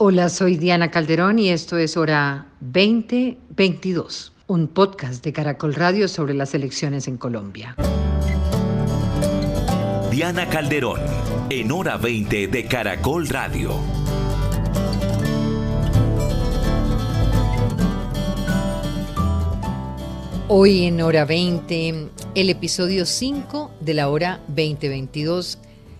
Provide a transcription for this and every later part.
Hola, soy Diana Calderón y esto es Hora 2022, un podcast de Caracol Radio sobre las elecciones en Colombia. Diana Calderón, en Hora 20 de Caracol Radio. Hoy en Hora 20, el episodio 5 de la Hora 2022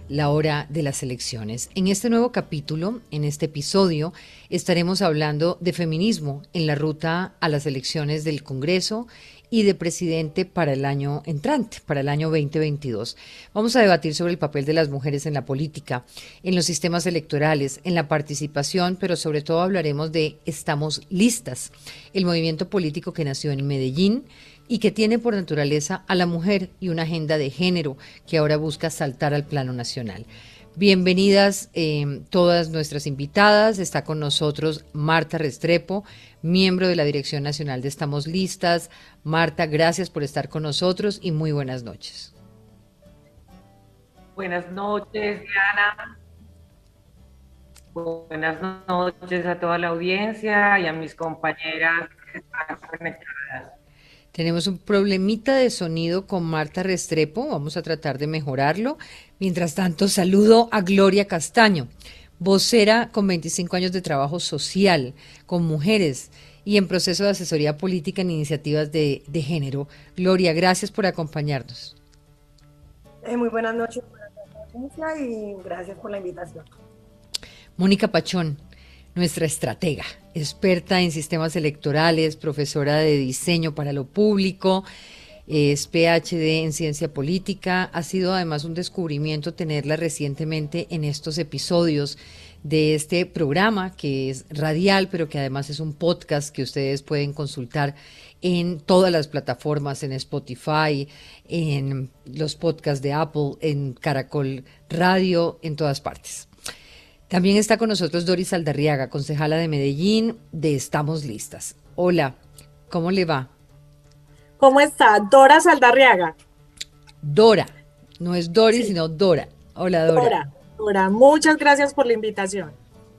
la hora de las elecciones. En este nuevo capítulo, en este episodio, estaremos hablando de feminismo en la ruta a las elecciones del Congreso y de presidente para el año entrante, para el año 2022. Vamos a debatir sobre el papel de las mujeres en la política, en los sistemas electorales, en la participación, pero sobre todo hablaremos de Estamos Listas, el movimiento político que nació en Medellín y que tiene por naturaleza a la mujer y una agenda de género que ahora busca saltar al plano nacional. Bienvenidas eh, todas nuestras invitadas. Está con nosotros Marta Restrepo, miembro de la Dirección Nacional de Estamos Listas. Marta, gracias por estar con nosotros y muy buenas noches. Buenas noches, Diana. Buenas noches a toda la audiencia y a mis compañeras que están conectadas. Tenemos un problemita de sonido con Marta Restrepo, vamos a tratar de mejorarlo. Mientras tanto, saludo a Gloria Castaño, vocera con 25 años de trabajo social con mujeres y en proceso de asesoría política en iniciativas de, género. Gloria, gracias por acompañarnos. Eh, muy buenas noches y gracias por la invitación. Mónica Pachón, nuestra estratega, experta en sistemas electorales, profesora de diseño para lo público, es PhD en ciencia política. Ha sido además un descubrimiento tenerla recientemente en estos episodios de este programa que es radial, pero que además es un podcast que ustedes pueden consultar en todas las plataformas, en Spotify, en los podcasts de Apple, en Caracol Radio, en todas partes. También está con nosotros Doris Aldarriaga, concejala de Medellín de Estamos Listas. Hola, ¿cómo le va? ¿Cómo está? Dora Saldarriaga. Dora, no es Doris, sino Dora. Hola, Dora. Dora, Dora, muchas gracias por la invitación.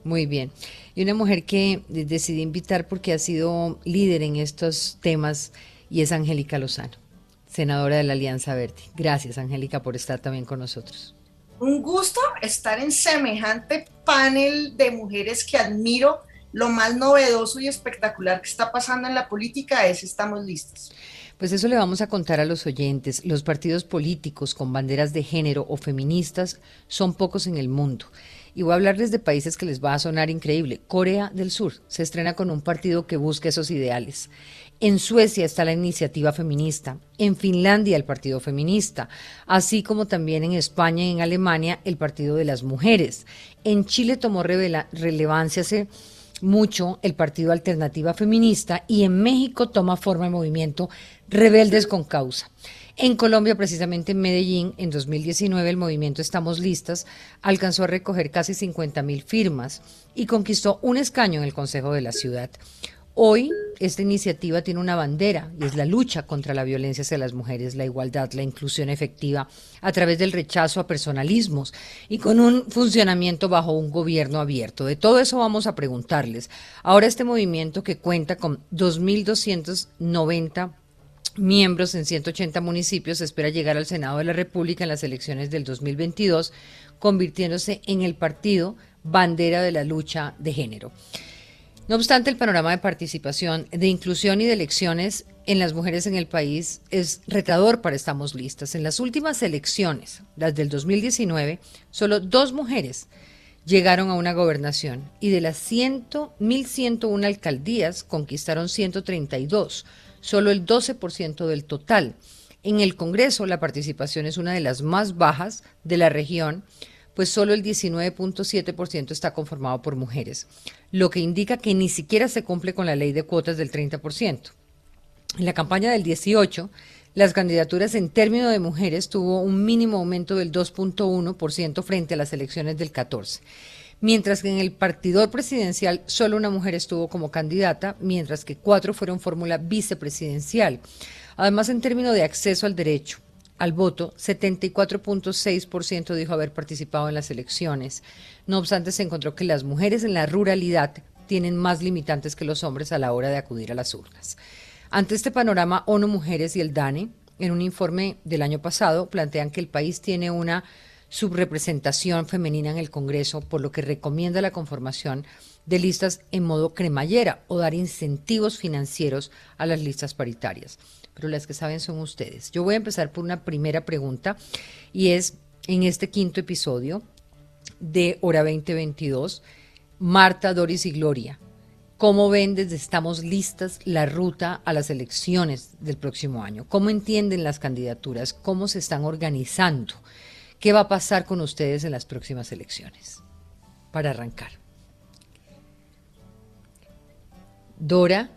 Muy bien. Y una mujer que decidí invitar porque ha sido líder en estos temas y es Angélica Lozano, senadora de la Alianza Verde. Gracias, Angélica, por estar también con nosotros un gusto estar en semejante panel de mujeres que admiro. Lo más novedoso y espectacular que está pasando en la política es estamos listos. Pues eso le vamos a contar a los oyentes. Los partidos políticos con banderas de género o feministas son pocos en el mundo. Y voy a hablarles de países que les va a sonar increíble. Corea del Sur se estrena con un partido que busca esos ideales. En Suecia está la iniciativa feminista, en Finlandia el Partido Feminista, así como también en España y en Alemania el Partido de las Mujeres. En Chile tomó relevancia hace mucho el Partido Alternativa Feminista y en México toma forma el movimiento Rebeldes con Causa. En Colombia, precisamente en Medellín, en 2019, el movimiento Estamos Listas alcanzó a recoger casi 50 mil firmas y conquistó un escaño en el Consejo de la Ciudad. Hoy esta iniciativa tiene una bandera y es la lucha contra la violencia hacia las mujeres, la igualdad, la inclusión efectiva a través del rechazo a personalismos y con un funcionamiento bajo un gobierno abierto. De todo eso vamos a preguntarles. Ahora este movimiento que cuenta con 2.290 miembros en 180 municipios espera llegar al Senado de la República en las elecciones del 2022, convirtiéndose en el partido bandera de la lucha de género. No obstante, el panorama de participación, de inclusión y de elecciones en las mujeres en el país es retador para Estamos Listas. En las últimas elecciones, las del 2019, solo dos mujeres llegaron a una gobernación y de las 1.101 alcaldías conquistaron 132, solo el 12% del total. En el Congreso la participación es una de las más bajas de la región pues solo el 19.7% está conformado por mujeres, lo que indica que ni siquiera se cumple con la ley de cuotas del 30%. En la campaña del 18, las candidaturas en términos de mujeres tuvo un mínimo aumento del 2.1% frente a las elecciones del 14 mientras que en el partidor presidencial solo una mujer estuvo como candidata, mientras que cuatro fueron fórmula vicepresidencial. Además, en términos de acceso al derecho, al voto, 74.6% dijo haber participado en las elecciones. No obstante, se encontró que las mujeres en la ruralidad tienen más limitantes que los hombres a la hora de acudir a las urnas. Ante este panorama, ONU Mujeres y el DANE, en un informe del año pasado, plantean que el país tiene una subrepresentación femenina en el Congreso, por lo que recomienda la conformación de listas en modo cremallera o dar incentivos financieros a las listas paritarias. Pero las que saben son ustedes. Yo voy a empezar por una primera pregunta y es en este quinto episodio de Hora 2022, Marta, Doris y Gloria. ¿Cómo ven desde Estamos Listas la ruta a las elecciones del próximo año? ¿Cómo entienden las candidaturas? ¿Cómo se están organizando? ¿Qué va a pasar con ustedes en las próximas elecciones? Para arrancar. Dora.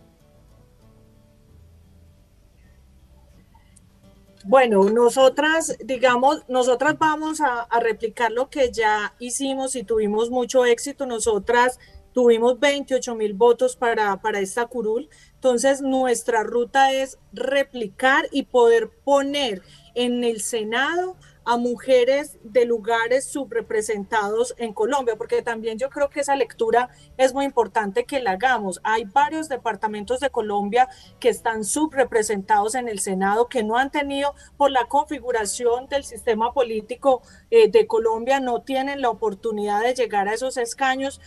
Bueno, nosotras, digamos, nosotras vamos a, replicar lo que ya hicimos y tuvimos mucho éxito. Nosotras tuvimos 28 mil votos para, para esta curul. Entonces, nuestra ruta es replicar y poder poner en el Senado a mujeres de lugares subrepresentados en Colombia, porque también yo creo que esa lectura es muy importante que la hagamos. Hay varios departamentos de Colombia que están subrepresentados en el Senado, que no han tenido, por la configuración del sistema político eh, de Colombia, no tienen la oportunidad de llegar a esos escaños,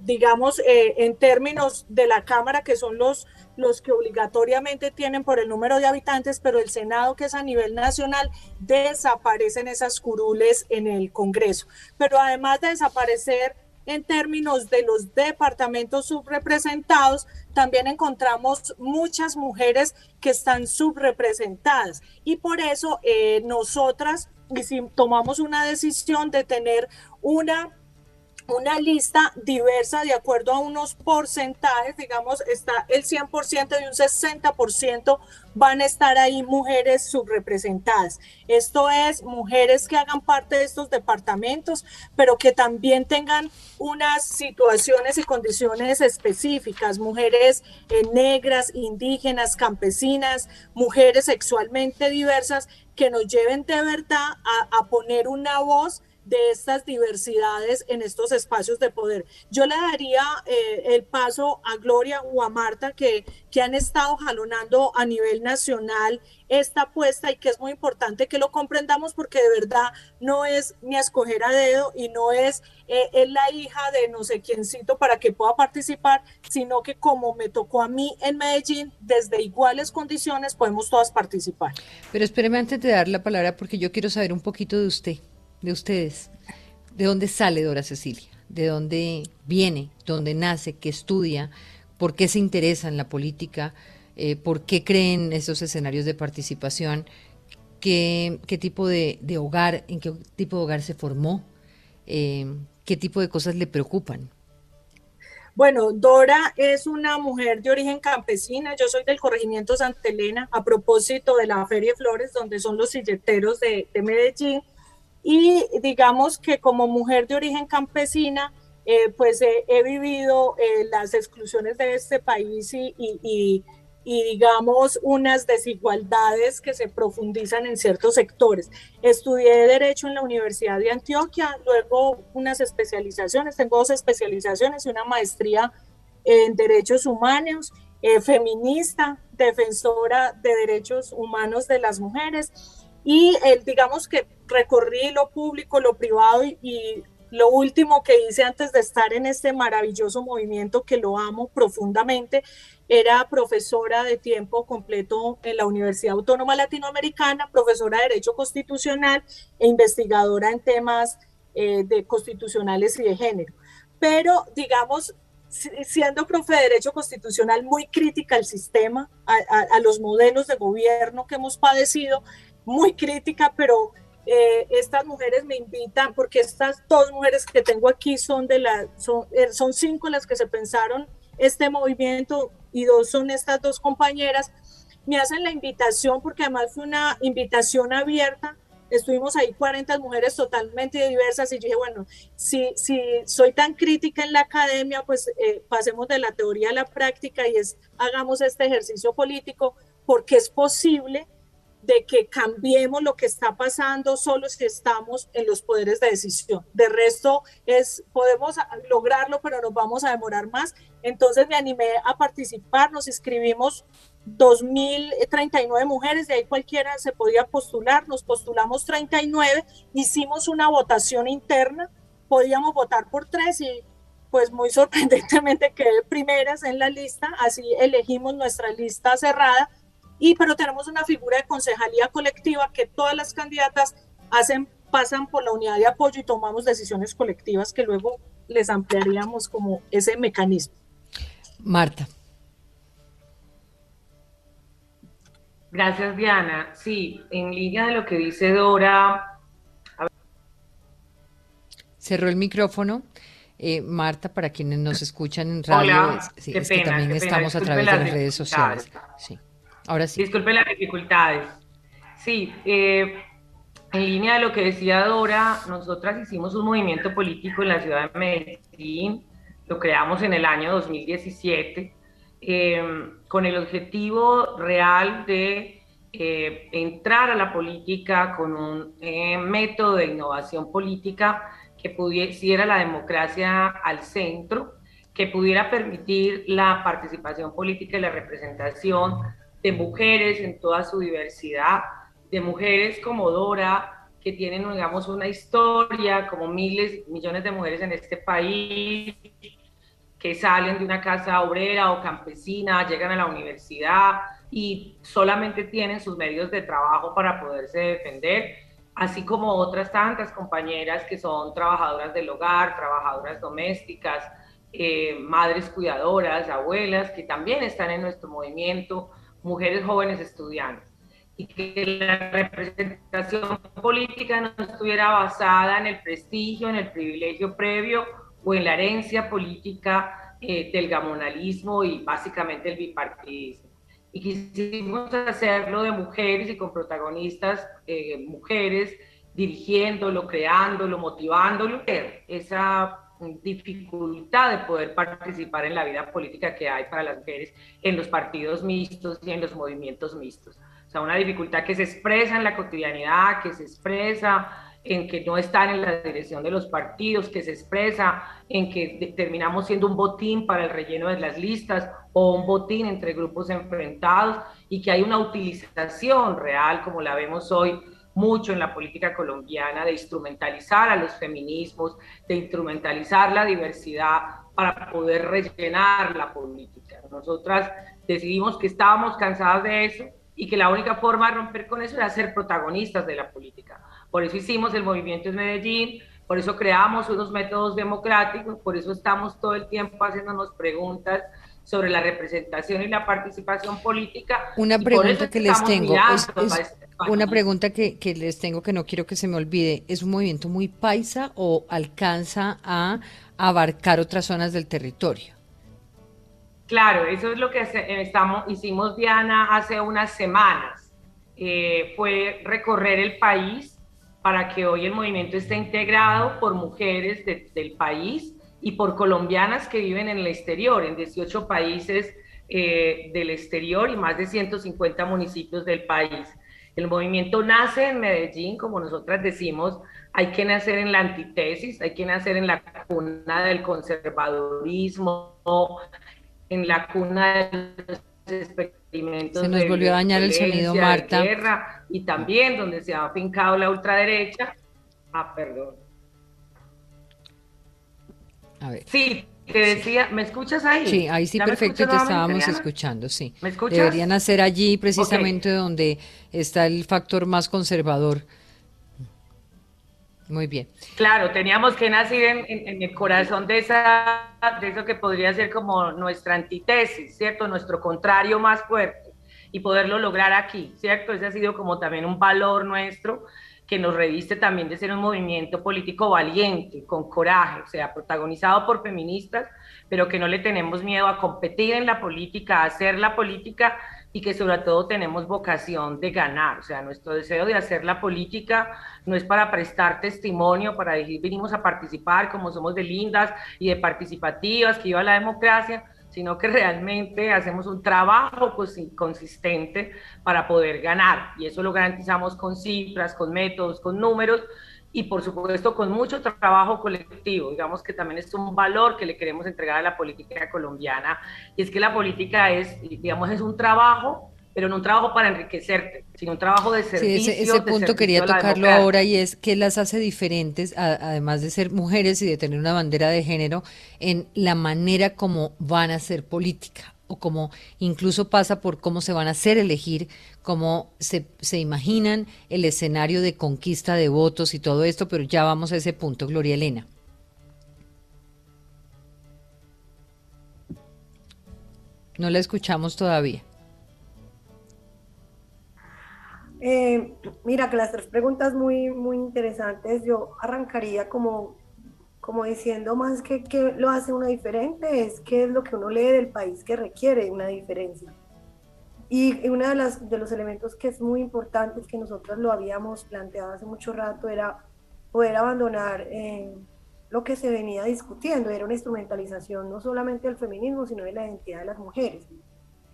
digamos, eh, en términos de la Cámara, que son los, los que obligatoriamente tienen por el número de habitantes, pero el Senado, que es a nivel nacional, desaparecen esas curules en el Congreso. Pero además de desaparecer en términos de los departamentos subrepresentados, también encontramos muchas mujeres que están subrepresentadas. Y por eso eh, nosotras tomamos una decisión de tener una una lista diversa de acuerdo a unos porcentajes, digamos, está el 100% y un 60% van a estar ahí mujeres subrepresentadas. Esto es mujeres que hagan parte de estos departamentos, pero que también tengan unas situaciones y condiciones específicas, mujeres eh, negras, indígenas, campesinas, mujeres sexualmente diversas, que nos lleven de verdad a, a poner una voz de estas diversidades en estos espacios de poder. Yo le daría eh, el paso a Gloria o a Marta que, que han estado jalonando a nivel nacional esta apuesta y que es muy importante que lo comprendamos porque de verdad no es ni escoger a dedo y no es, eh, es la hija de no sé quiéncito para que pueda participar, sino que como me tocó a mí en Medellín, desde iguales condiciones podemos todas participar. Pero espéreme antes de dar la palabra porque yo quiero saber un poquito de usted de ustedes. ¿De dónde sale Dora Cecilia? ¿De dónde viene? ¿Dónde nace? ¿Qué estudia? ¿Por qué se interesa en la política? Eh, ¿Por qué creen esos escenarios de participación? ¿Qué, qué tipo de, hogar, en qué tipo de hogar se formó? Eh, ¿Qué tipo de cosas le preocupan? Bueno, Dora es una mujer de origen campesina. Yo soy del corregimiento Santa Elena, a propósito de la Feria de Flores, donde son los silleteros de, de Medellín. Y digamos que como mujer de origen campesina, eh, pues he vivido eh, las exclusiones de este país y, y, y, digamos unas desigualdades que se profundizan en ciertos sectores. Estudié Derecho en la Universidad de Antioquia, luego unas especializaciones, tengo dos especializaciones y una maestría en Derechos Humanos, eh, feminista, defensora de derechos humanos de las mujeres y digamos que recorrí lo público, lo privado y, lo último que hice antes de estar en este maravilloso movimiento que lo amo profundamente, era profesora de tiempo completo en la Universidad Autónoma Latinoamericana, profesora de Derecho Constitucional e investigadora en temas eh, de constitucionales y de género. Pero, digamos, siendo profe de Derecho Constitucional muy crítica al sistema, a, a los modelos de gobierno que hemos padecido, muy crítica, pero eh, estas mujeres me invitan, porque estas dos mujeres que tengo aquí son de la, son, eh, son cinco las que se pensaron este movimiento y dos son estas dos compañeras, me hacen la invitación porque además fue una invitación abierta. Estuvimos ahí 40 mujeres totalmente diversas y dije, bueno, si, si soy tan crítica en la academia, pues eh, pasemos de la teoría a la práctica y es, hagamos este ejercicio político porque es posible de que cambiemos lo que está pasando solo si estamos en los poderes de decisión. De resto, es, podemos lograrlo, pero nos vamos a demorar más. Entonces me animé a participar, nos inscribimos 2.039 mujeres, de ahí cualquiera se podía postular, nos postulamos 39, hicimos una votación interna, podíamos votar por tres y pues muy sorprendentemente quedé primeras en la lista, así elegimos nuestra lista cerrada y pero tenemos una figura de concejalía colectiva que todas las candidatas hacen pasan por la unidad de apoyo y tomamos decisiones colectivas que luego les ampliaríamos como ese mecanismo. Marta. Gracias, Diana. Sí, en línea de lo que dice Dora. Cerró el micrófono. Eh, Marta, para quienes nos escuchan en radio, sí, es que también estamos a través de las redes sociales. Sí. Ahora sí. Disculpe las dificultades. Sí, eh, en línea de lo que decía Dora, nosotras hicimos un movimiento político en la ciudad de Medellín, lo creamos en el año 2017, eh, con el objetivo real de eh, entrar a la política con un método de innovación política que pudiera la democracia al centro, que pudiera permitir la participación política y la representación de mujeres en toda su diversidad, de mujeres como Dora, que tienen, digamos, una historia, como miles, millones de mujeres en este país, que salen de una casa obrera o campesina, llegan a la universidad y solamente tienen sus medios de trabajo para poderse defender, así como otras tantas compañeras que son trabajadoras del hogar, trabajadoras domésticas, eh, madres cuidadoras, abuelas, que también están en nuestro movimiento, mujeres jóvenes estudiantes y que la representación política no estuviera basada en el prestigio, en el privilegio previo o en la herencia política eh, del gamonalismo y básicamente el bipartidismo. Y quisimos hacerlo de mujeres y con protagonistas eh, mujeres, dirigiéndolo, creándolo, motivándolo. Esa dificultad de poder participar en la vida política que hay para las mujeres en los partidos mixtos y en los movimientos mixtos. O sea, una dificultad que se expresa en la cotidianidad, que se expresa en que no están en la dirección de los partidos, que se expresa en que terminamos siendo un botín para el relleno de las listas o un botín entre grupos enfrentados y que hay una utilización real, como la vemos hoy, mucho en la política colombiana de instrumentalizar a los feminismos, de instrumentalizar la diversidad para poder rellenar la política. Nosotras decidimos que estábamos cansadas de eso y que la única forma de romper con eso era ser protagonistas de la política. Por eso hicimos el movimiento en Medellín, por eso creamos unos métodos democráticos, por eso estamos todo el tiempo haciéndonos preguntas sobre la representación y la participación política. Una pregunta que les tengo, es, este una pregunta que, que, les tengo que no quiero que se me olvide, ¿es un movimiento muy paisa o alcanza a abarcar otras zonas del territorio? Claro, eso es lo que estamos, hicimos Diana hace unas semanas, eh, fue recorrer el país para que hoy el movimiento esté integrado por mujeres del país y por colombianas que viven en el exterior, en 18 países eh, del exterior y más de 150 municipios del país. El movimiento nace en Medellín, como nosotras decimos, hay que nacer en la antítesis, hay que nacer en la cuna del conservadorismo, en la cuna de los experimentos. Se nos volvió a dañar el sonido, Marta. Guerra, y también donde se ha afincado la ultraderecha. Ah, perdón. Sí, te decía, ¿me escuchas ahí? Sí, ahí sí, perfecto, te estábamos escuchando, sí. ¿Me escuchas? Deberían hacer allí precisamente donde está el factor más conservador. Muy bien. Claro, teníamos que nacer en, el corazón de, esa, de eso que podría ser como nuestra antítesis, ¿cierto? Nuestro contrario más fuerte y poderlo lograr aquí, ¿cierto? Ese ha sido como también un valor nuestro que nos reviste también de ser un movimiento político valiente, con coraje, o sea, protagonizado por feministas, pero que no le tenemos miedo a competir en la política, a hacer la política y que sobre todo tenemos vocación de ganar, o sea, nuestro deseo de hacer la política no es para prestar testimonio, para decir venimos a participar como somos de lindas y de participativas, que iba la democracia, sino que realmente hacemos un trabajo consistente para poder ganar. Y eso lo garantizamos con cifras, con métodos, con números y por supuesto con mucho trabajo colectivo. Digamos que también es un valor que le queremos entregar a la política colombiana. Y es que la política es, digamos, es un trabajo pero no un trabajo para enriquecerte, sino un trabajo de servicio. Sí, ese, punto quería tocarlo ahora y es que las hace diferentes, además de ser mujeres y de tener una bandera de género, en la manera como van a hacer política o como incluso pasa por cómo se van a hacer elegir, cómo se, se imaginan el escenario de conquista de votos y todo esto, pero ya vamos a ese punto, Gloria Elena. No la escuchamos todavía. Eh, mira, que las tres preguntas muy, muy interesantes. Yo arrancaría como, como diciendo más que qué lo hace una diferente, es qué es lo que uno lee del país que requiere una diferencia. Y uno de, las, de los elementos que es muy importante, que nosotros lo habíamos planteado hace mucho rato, era poder abandonar eh, lo que se venía discutiendo, era una instrumentalización no solamente del feminismo, sino de la identidad de las mujeres.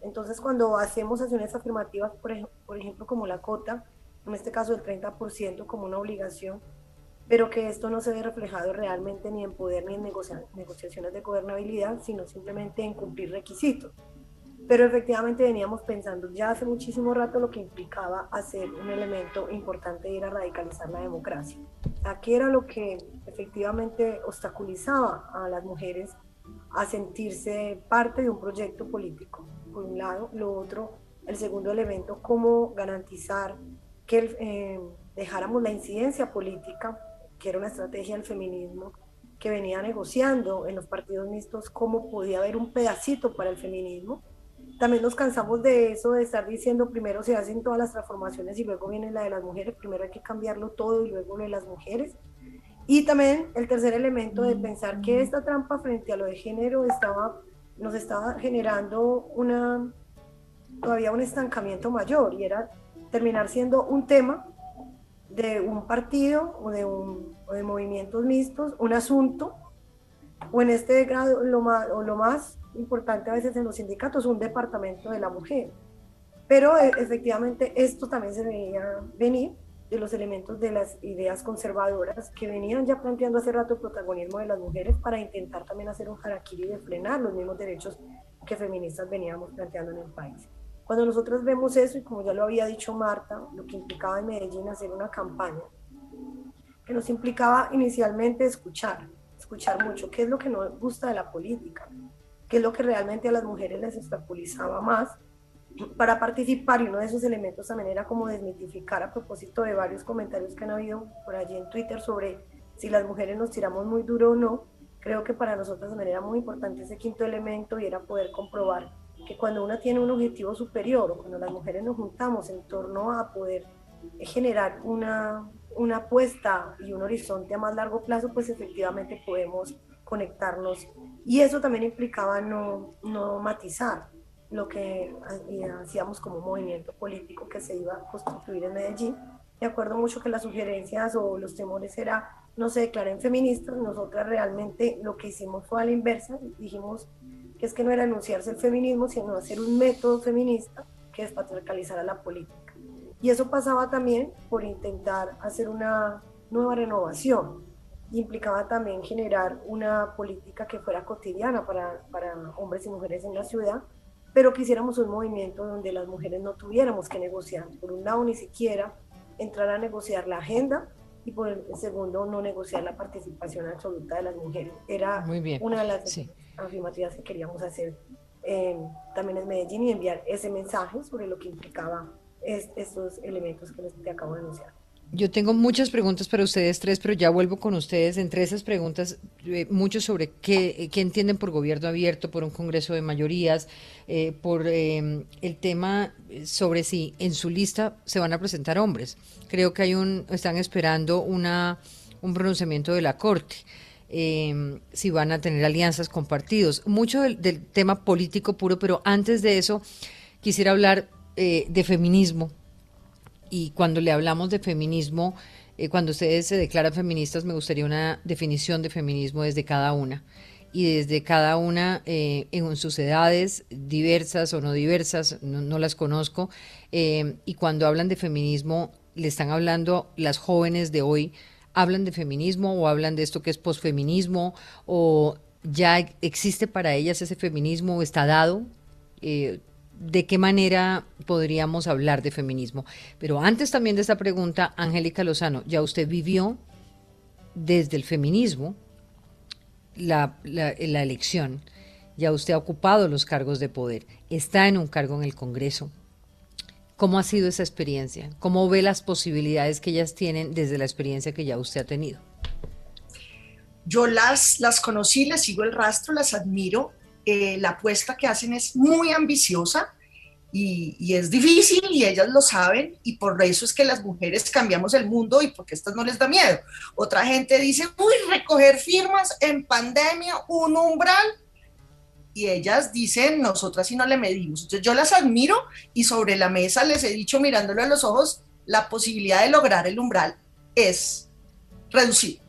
Entonces, cuando hacemos acciones afirmativas, por, ejemplo, como la cota, en este caso el 30% como una obligación, pero que esto no se ve reflejado realmente ni en poder ni en negociaciones de gobernabilidad, sino simplemente en cumplir requisitos. Pero efectivamente veníamos pensando ya hace muchísimo rato lo que implicaba hacer un elemento importante de ir a radicalizar la democracia. Aquí era lo que efectivamente obstaculizaba a las mujeres a sentirse parte de un proyecto político por un lado. Lo otro, el segundo elemento, cómo garantizar que eh, dejáramos la incidencia política, que era una estrategia del feminismo, que venía negociando en los partidos mixtos cómo podía haber un pedacito para el feminismo. También nos cansamos de eso, de estar diciendo primero se hacen todas las transformaciones y luego viene la de las mujeres, primero hay que cambiarlo todo y luego lo de las mujeres. Y también el tercer elemento de pensar que esta trampa frente a lo de género estaba nos estaba generando una, todavía un estancamiento mayor y era terminar siendo un tema de un partido o de, un, de movimientos mixtos, un asunto, o en este grado lo más, o lo más importante a veces en los sindicatos, un departamento de la mujer. Pero e, efectivamente esto también se veía venir de los elementos de las ideas conservadoras que venían ya planteando hace rato el protagonismo de las mujeres para intentar también hacer un harakiri de frenar los mismos derechos que feministas veníamos planteando en el país. Cuando nosotros vemos eso, y como ya lo había dicho Marta, lo que implicaba en Medellín hacer una campaña, que nos implicaba inicialmente escuchar, escuchar mucho, qué es lo que nos gusta de la política, qué es lo que realmente a las mujeres les obstaculizaba más para participar y uno de esos elementos también era como desmitificar a propósito de varios comentarios que han habido por allí en Twitter sobre si las mujeres nos tiramos muy duro o no. Creo que para nosotros también era muy importante ese quinto elemento y era poder comprobar que cuando uno tiene un objetivo superior o cuando las mujeres nos juntamos en torno a poder generar una, una apuesta y un horizonte a más largo plazo, pues efectivamente podemos conectarnos. Y eso también implicaba no, no matizar, lo que hacíamos como movimiento político que se iba a constituir en Medellín. Me acuerdo mucho que las sugerencias o los temores era no se declaren feministas, nosotras realmente lo que hicimos fue a la inversa, dijimos que es que no era anunciarse el feminismo, sino hacer un método feminista que despatriarcalizara la política. Y eso pasaba también por intentar hacer una nueva renovación. Implicaba también generar una política que fuera cotidiana para, para hombres y mujeres en la ciudad, pero quisiéramos un movimiento donde las mujeres no tuviéramos que negociar. Por un lado, ni siquiera entrar a negociar la agenda y por el segundo, no negociar la participación absoluta de las mujeres. Era una de las afirmativas que queríamos hacer eh, también en Medellín y enviar ese mensaje sobre lo que implicaba estos elementos que les te acabo de anunciar. Yo tengo muchas preguntas para ustedes tres, pero ya vuelvo con ustedes. Entre esas preguntas, eh, mucho sobre qué, qué, entienden por gobierno abierto, por un Congreso de mayorías, eh, por em, el tema sobre si en su lista se van a presentar hombres. Creo que hay un, están esperando una, un pronunciamiento de la Corte. Em, si van a tener alianzas con partidos. Mucho del, tema político puro, pero antes de eso quisiera hablar eh, de feminismo y cuando le hablamos de feminismo, eh, cuando ustedes se declaran feministas, me gustaría una definición de feminismo desde cada una. y desde cada una eh, en sus edades, diversas o no diversas, no, las conozco, eh, y cuando hablan de feminismo, le están hablando las jóvenes de hoy, hablan de feminismo o hablan de esto que es posfeminismo o ya existe para ellas ese feminismo, está dado. Eh, ¿De qué manera podríamos hablar de feminismo? Pero antes también de esta pregunta, Angélica Lozano, ya usted vivió desde el feminismo, la, la, elección, ya usted ha ocupado los cargos de poder, está en un cargo en el Congreso. ¿Cómo ha sido esa experiencia? ¿Cómo ve las posibilidades que ellas tienen desde la experiencia que ya usted ha tenido? Yo las, las conocí, les sigo el rastro, las admiro. Eh, la apuesta que hacen es muy ambiciosa y, es difícil y ellas lo saben y por eso es que las mujeres cambiamos el mundo y porque estas no les da miedo. Otra gente dice, uy, recoger firmas en pandemia, un umbral. Y ellas dicen, nosotras si no le medimos. Entonces yo las admiro y sobre la mesa les he dicho mirándole a los ojos, la posibilidad de lograr el umbral es reducida.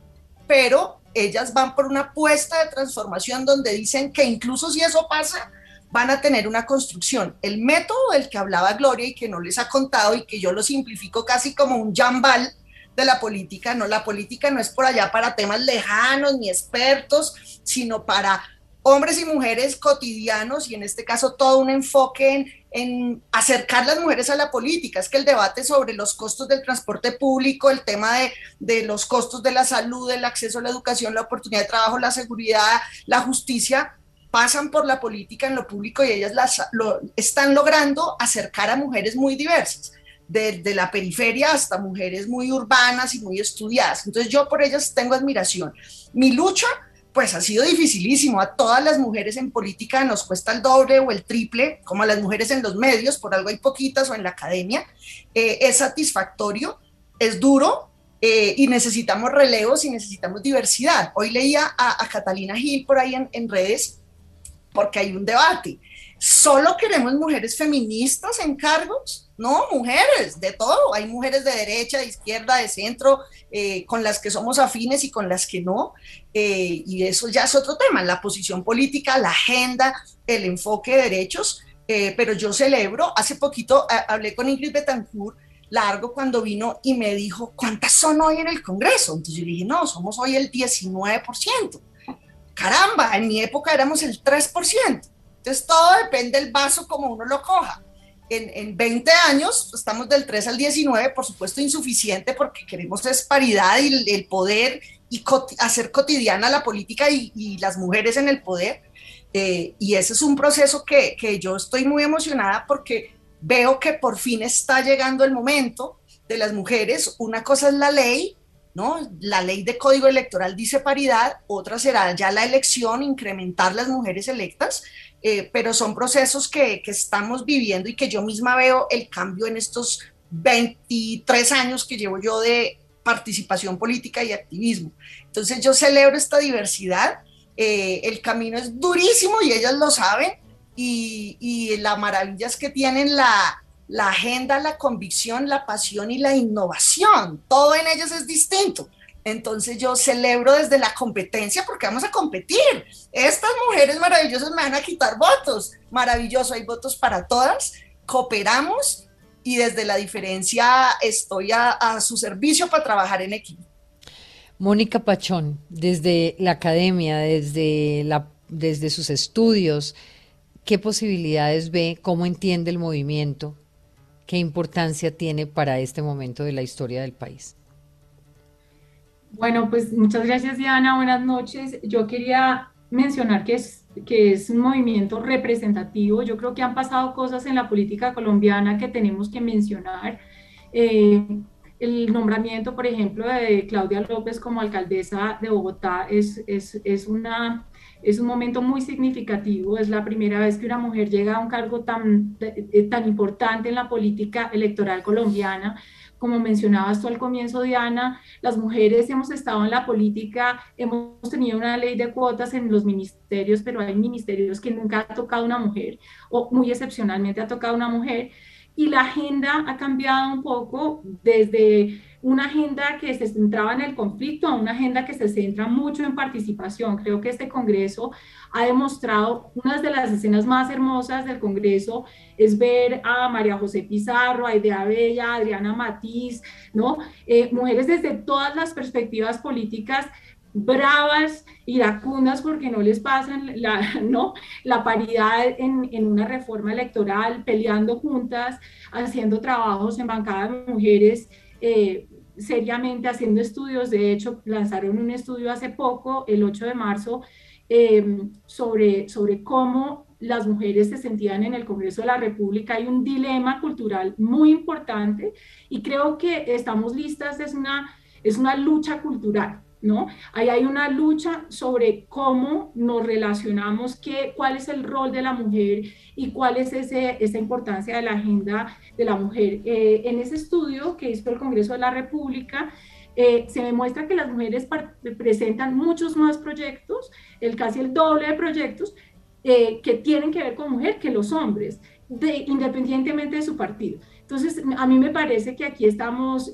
Pero ellas van por una apuesta de transformación donde dicen que incluso si eso pasa, van a tener una construcción. El método del que hablaba Gloria y que no les ha contado y que yo lo simplifico casi como un jambal de la política, no, la política no es por allá para temas lejanos ni expertos, sino para hombres y mujeres cotidianos y en este caso todo un enfoque en, acercar las mujeres a la política. Es que el debate sobre los costos del transporte público, el tema de, de los costos de la salud, el acceso a la educación, la oportunidad de trabajo, la seguridad, la justicia, pasan por la política en lo público y ellas las, lo, están logrando acercar a mujeres muy diversas, desde la periferia hasta mujeres muy urbanas y muy estudiadas. Entonces yo por ellas tengo admiración. Mi lucha pues ha sido dificilísimo. A todas las mujeres en política nos cuesta el doble o el triple, como a las mujeres en los medios, por algo hay poquitas o en la academia. Eh, es satisfactorio, es duro, eh, y necesitamos relevos y necesitamos diversidad. Hoy leía a, Catalina Gil por ahí en, en, redes porque hay un debate. ¿Solo queremos mujeres feministas en cargos? No, mujeres, de todo. Hay mujeres de derecha, de izquierda, de centro, eh, con las que somos afines y con las que no. Eh, y eso ya es otro tema, la posición política, la agenda, el enfoque de derechos. Eh, pero yo celebro, hace poquito hablé con Ingrid Betancourt, largo cuando vino y me dijo, ¿cuántas son hoy en el Congreso? Entonces yo dije, no, somos hoy el 19% caramba, en mi época éramos el 3%. Entonces todo depende del vaso como uno lo coja. En, en 20 años estamos del 3 al 19, por supuesto insuficiente porque queremos es paridad y el, poder y hacer cotidiana la política y, las mujeres en el poder. Eh, y ese es un proceso que, que yo estoy muy emocionada porque veo que por fin está llegando el momento de las mujeres. Una cosa es la ley La ley de código electoral dice paridad, otra será ya la elección, incrementar las mujeres electas, eh, pero son procesos que, que, estamos viviendo y que yo misma veo el cambio en estos 23 años que llevo yo de participación política y activismo. Entonces yo celebro esta diversidad, eh, el camino es durísimo y ellas lo saben y, y la maravilla es que tienen la, la agenda, la convicción, la pasión y la innovación. Todo en ellos es distinto. Entonces yo celebro desde la competencia porque vamos a competir. Estas mujeres maravillosas me van a quitar votos. Maravilloso, hay votos para todas. Cooperamos y desde la diferencia estoy a, su servicio para trabajar en equipo. Mónica Pachón, desde la academia, desde, la, desde sus estudios, ¿qué posibilidades ve? ¿Cómo entiende el movimiento? ¿Qué importancia tiene para este momento de la historia del país? Bueno, pues muchas gracias Diana, buenas noches. Yo quería mencionar que es, que es un movimiento representativo. Yo creo que han pasado cosas en la política colombiana que tenemos que mencionar. Eh, el nombramiento, por ejemplo, de Claudia López como alcaldesa de Bogotá es, es, es una es un momento muy significativo, es la primera vez que una mujer llega a un cargo tan, eh, tan importante en la política electoral colombiana. Como mencionabas tú al comienzo, Diana, las mujeres hemos estado en la política, hemos tenido una ley de cuotas en los ministerios, pero hay ministerios que nunca ha tocado una mujer o muy excepcionalmente ha tocado una mujer. Y la agenda ha cambiado un poco desde una agenda que se centraba en el conflicto a una agenda que se centra mucho en participación. Creo que este Congreso ha demostrado una de las escenas más hermosas del Congreso es ver a María José Pizarro, a Idea Bella, a Adriana Matiz, ¿no? Eh, mujeres desde todas las perspectivas políticas bravas, iracundas porque no les pasan la, ¿no? la paridad en, en, una reforma electoral, peleando juntas, haciendo trabajos en bancada de mujeres, eh, seriamente haciendo estudios. De hecho, lanzaron un estudio hace poco, el 8 de marzo, eh, sobre, sobre cómo las mujeres se sentían en el Congreso de la República. Hay un dilema cultural muy importante y creo que estamos listas, es una, es una lucha cultural ¿no? Ahí hay una lucha sobre cómo nos relacionamos, qué, cuál es el rol de la mujer y cuál es esa importancia de la agenda de la mujer. Eh, en ese estudio que hizo el Congreso de la República, eh, se demuestra que las mujeres presentan muchos más proyectos, el casi el doble de proyectos eh, que tienen que ver con mujer que los hombres, de, independientemente de su partido. Entonces, a mí me parece que aquí estamos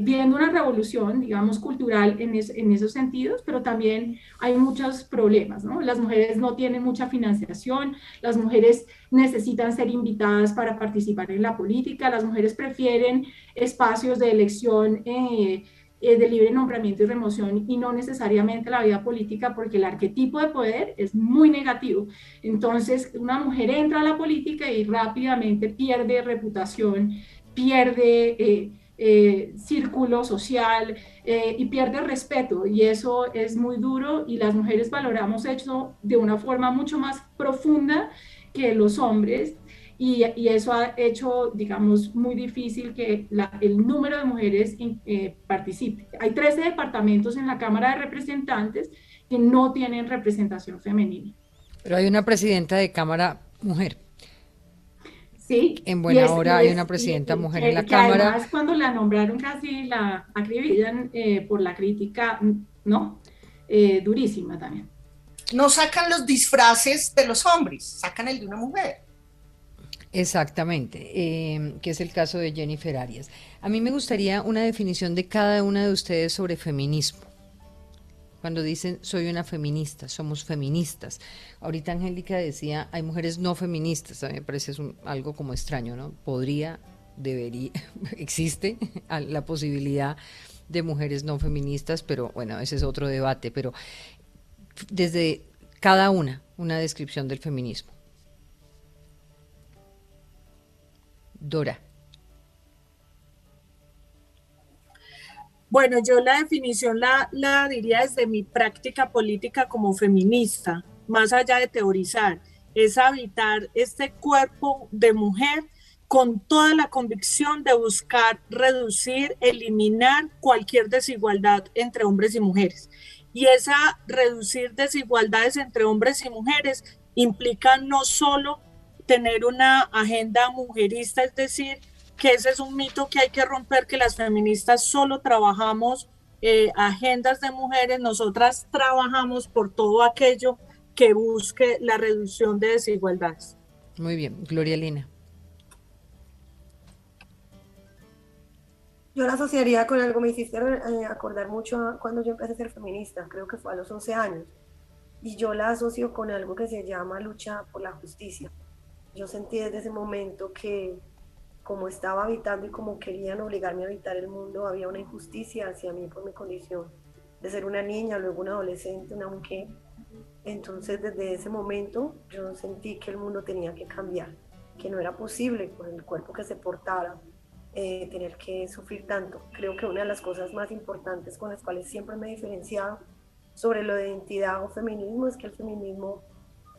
viendo una revolución, digamos, cultural en, en, esos sentidos, pero también hay muchos problemas, ¿no? Las mujeres no tienen mucha financiación, las mujeres necesitan ser invitadas para participar en la política, las mujeres prefieren espacios de elección. Eh, eh, de libre nombramiento y remoción y no necesariamente la vida política porque el arquetipo de poder es muy negativo. Entonces, una mujer entra a la política y rápidamente pierde reputación, pierde eh, círculo social eh, y pierde respeto y eso es muy duro y las mujeres valoramos eso de una forma mucho más profunda que los hombres y, y eso ha hecho, digamos, muy difícil que el número de mujeres eh, participe. Hay 13 departamentos en la Cámara de Representantes que no tienen representación femenina. Pero hay una presidenta de Cámara mujer. Sí. En buena hora hay una presidenta mujer en la Cámara. Además, cuando la nombraron casi la acribillan eh, por la crítica, ¿no? Eh, durísima también. No sacan los disfraces de los hombres, sacan el de una mujer. Exactamente, eh, que es el caso de Jennifer Arias. A mí me gustaría una definición de cada una de ustedes sobre feminismo cuando dicen soy una feminista, somos feministas. Ahorita Angélica decía, hay mujeres no feministas, a mí me parece algo como extraño, ¿no? Podría, debería, existe la posibilidad de mujeres no feministas, pero bueno, ese es otro debate, pero desde cada una, una descripción del feminismo. Dora. Bueno, yo la definición la, la diría desde mi práctica política como feminista, más allá de teorizar, es habitar este cuerpo de mujer con toda la convicción de buscar reducir, eliminar cualquier desigualdad entre hombres y mujeres. Y esa reducir desigualdades entre hombres y mujeres implica no solo tener una agenda mujerista, es decir, que ese es un mito que hay que romper, que las feministas solo trabajamos eh, agendas de mujeres, nosotras trabajamos por todo aquello que busque la reducción de desigualdades. Muy bien, Gloria Lina. Yo la asociaría con algo, me hiciste eh, acordar mucho cuando yo empecé a ser feminista, creo que fue a los 11 años, y yo la asocio con algo que se llama lucha por la justicia. Yo sentí desde ese momento que como estaba habitando y como querían obligarme a habitar el mundo, había una injusticia hacia mí por mi condición de ser una niña, luego una adolescente, una mujer. Entonces desde ese momento yo sentí que el mundo tenía que cambiar, que no era posible con el cuerpo que se portara eh, tener que sufrir tanto. Creo que una de las cosas más importantes con las cuales siempre me he diferenciado sobre lo de identidad o feminismo es que el feminismo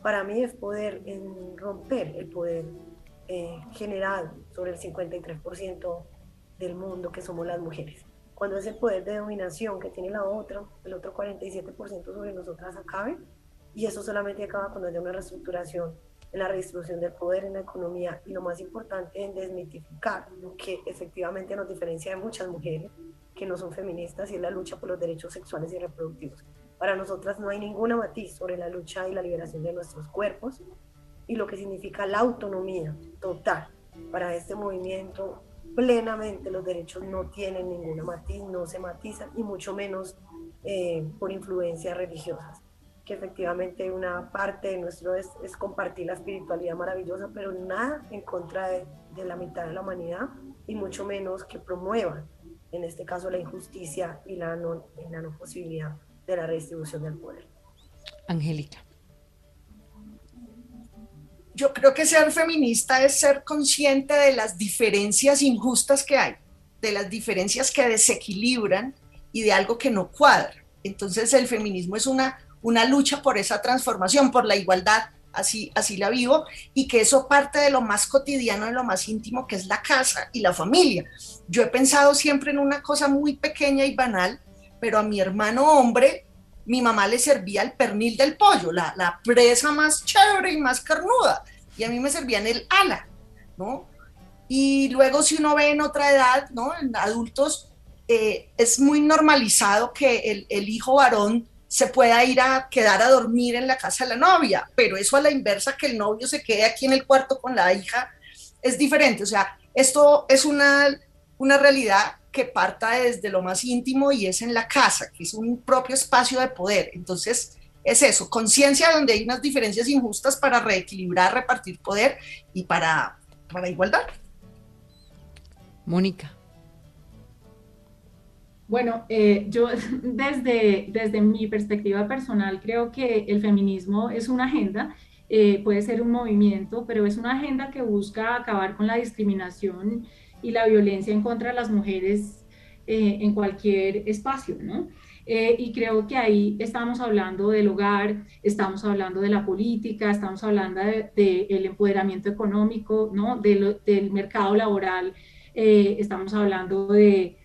para mí es poder en romper el poder eh, general sobre el 53% del mundo que somos las mujeres. Cuando ese poder de dominación que tiene la otra, el otro 47% sobre nosotras acabe, y eso solamente acaba cuando haya una reestructuración en la redistribución del poder en la economía y lo más importante en desmitificar lo que efectivamente nos diferencia de muchas mujeres que no son feministas y es la lucha por los derechos sexuales y reproductivos. Para nosotras no hay ninguna matiz sobre la lucha y la liberación de nuestros cuerpos, y lo que significa la autonomía total para este movimiento plenamente los derechos no tienen ninguna matiz, no se matizan y mucho menos eh, por influencias religiosas. Que efectivamente una parte de nuestro es, es compartir la espiritualidad maravillosa, pero nada en contra de, de la mitad de la humanidad y mucho menos que promuevan, en este caso, la injusticia y la no, la no posibilidad de la redistribución del poder. Angélica. Yo creo que ser feminista es ser consciente de las diferencias injustas que hay, de las diferencias que desequilibran y de algo que no cuadra. Entonces el feminismo es una, una lucha por esa transformación, por la igualdad, así, así la vivo, y que eso parte de lo más cotidiano, de lo más íntimo, que es la casa y la familia. Yo he pensado siempre en una cosa muy pequeña y banal, pero a mi hermano hombre, mi mamá le servía el pernil del pollo, la, la presa más chévere y más carnuda, y a mí me servían el ala, ¿no? Y luego si uno ve en otra edad, ¿no? En adultos, eh, es muy normalizado que el, el hijo varón se pueda ir a quedar a dormir en la casa de la novia, pero eso a la inversa, que el novio se quede aquí en el cuarto con la hija, es diferente. O sea, esto es una, una realidad que parta desde lo más íntimo y es en la casa, que es un propio espacio de poder. Entonces, es eso, conciencia donde hay unas diferencias injustas para reequilibrar, repartir poder y para, para igualdad. Mónica. Bueno, eh, yo desde, desde mi perspectiva personal creo que el feminismo es una agenda, eh, puede ser un movimiento, pero es una agenda que busca acabar con la discriminación y la violencia en contra de las mujeres eh, en cualquier espacio, ¿no? Y creo que ahí estamos hablando del hogar, estamos hablando de la política, estamos hablando del de, empoderamiento económico, ¿no? del mercado laboral, estamos hablando de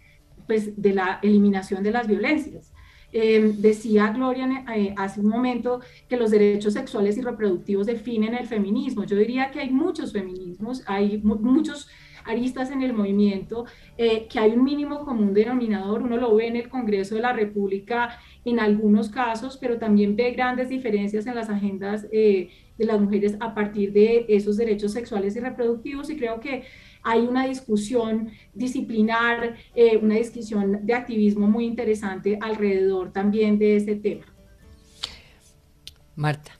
pues, de la eliminación de las violencias. Eh, decía Gloria eh, hace un momento que los derechos sexuales y reproductivos definen el feminismo. Yo diría que hay muchos feminismos, hay muchos aristas en el movimiento, eh, que hay un mínimo común denominador, uno lo ve en el Congreso de la República en algunos casos, pero también ve grandes diferencias en las agendas de las mujeres a partir de esos derechos sexuales y reproductivos y creo que hay una discusión disciplinar, eh, una discusión de activismo muy interesante alrededor también de ese tema. Marta.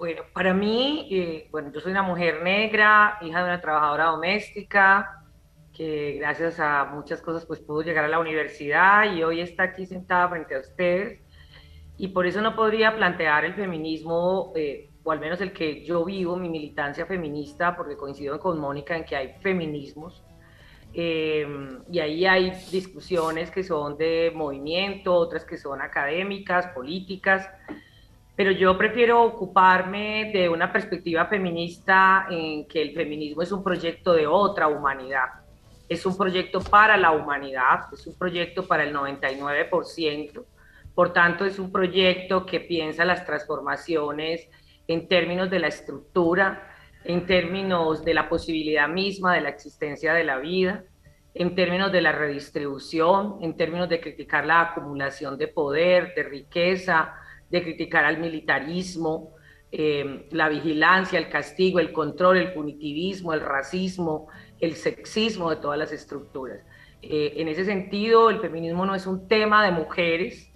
Bueno, para mí, eh, bueno, yo soy una mujer negra, hija de una trabajadora doméstica, que gracias a muchas cosas pues pudo llegar a la universidad y hoy está aquí sentada frente a ustedes. Y por eso no podría plantear el feminismo eh, o al menos el que yo vivo, mi militancia feminista, porque coincido con Mónica en que hay feminismos, eh, y ahí hay discusiones que son de movimiento, otras que son académicas, políticas, pero yo prefiero ocuparme de una perspectiva feminista en que el feminismo es un proyecto de otra humanidad, es un proyecto para la humanidad, es un proyecto para el 99%, por tanto es un proyecto que piensa las transformaciones en términos de la estructura, en términos de la posibilidad misma de la existencia de la vida, en términos de la redistribución, en términos de criticar la acumulación de poder, de riqueza, de criticar al militarismo, eh, la vigilancia, el castigo, el control, el punitivismo, el racismo, el sexismo de todas las estructuras. Eh, en ese sentido, el feminismo no es un tema de mujeres,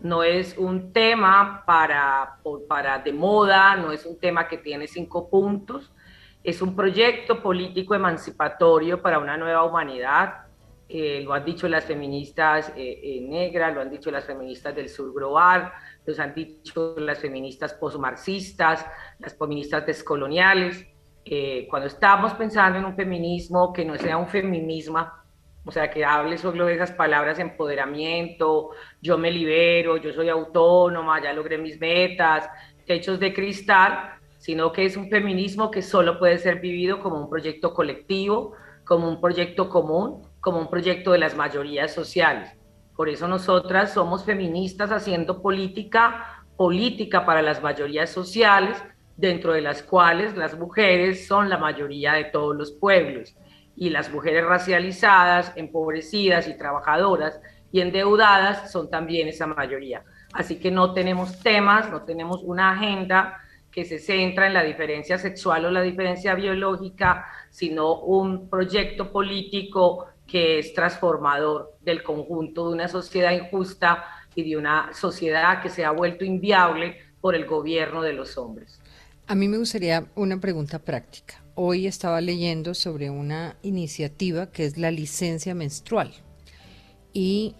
no es un tema para, para de moda, no es un tema que tiene cinco puntos, es un proyecto político emancipatorio para una nueva humanidad. Eh, lo han dicho las feministas eh, eh, negras, lo han dicho las feministas del sur global, lo han dicho las feministas postmarxistas, las feministas descoloniales. cuando estamos pensando en un feminismo que no sea un feminismo o sea, que hable solo de esas palabras empoderamiento, yo me libero, yo soy autónoma, ya logré mis metas, techos de cristal, sino que es un feminismo que solo puede ser vivido como un proyecto colectivo, como un proyecto común, como un proyecto de las mayorías sociales. Por eso nosotras somos feministas haciendo política, política para las mayorías sociales, dentro de las cuales las mujeres son la mayoría de todos los pueblos y las mujeres racializadas, empobrecidas y trabajadoras y endeudadas son también esa mayoría. Así que no tenemos temas, no tenemos una agenda que se centra en la diferencia sexual o la diferencia biológica, sino un proyecto político que es transformador del conjunto de una sociedad injusta y de una sociedad que se ha vuelto inviable por el gobierno de los hombres. A mí me gustaría una pregunta práctica. Hoy estaba leyendo sobre una iniciativa que es la licencia menstrual y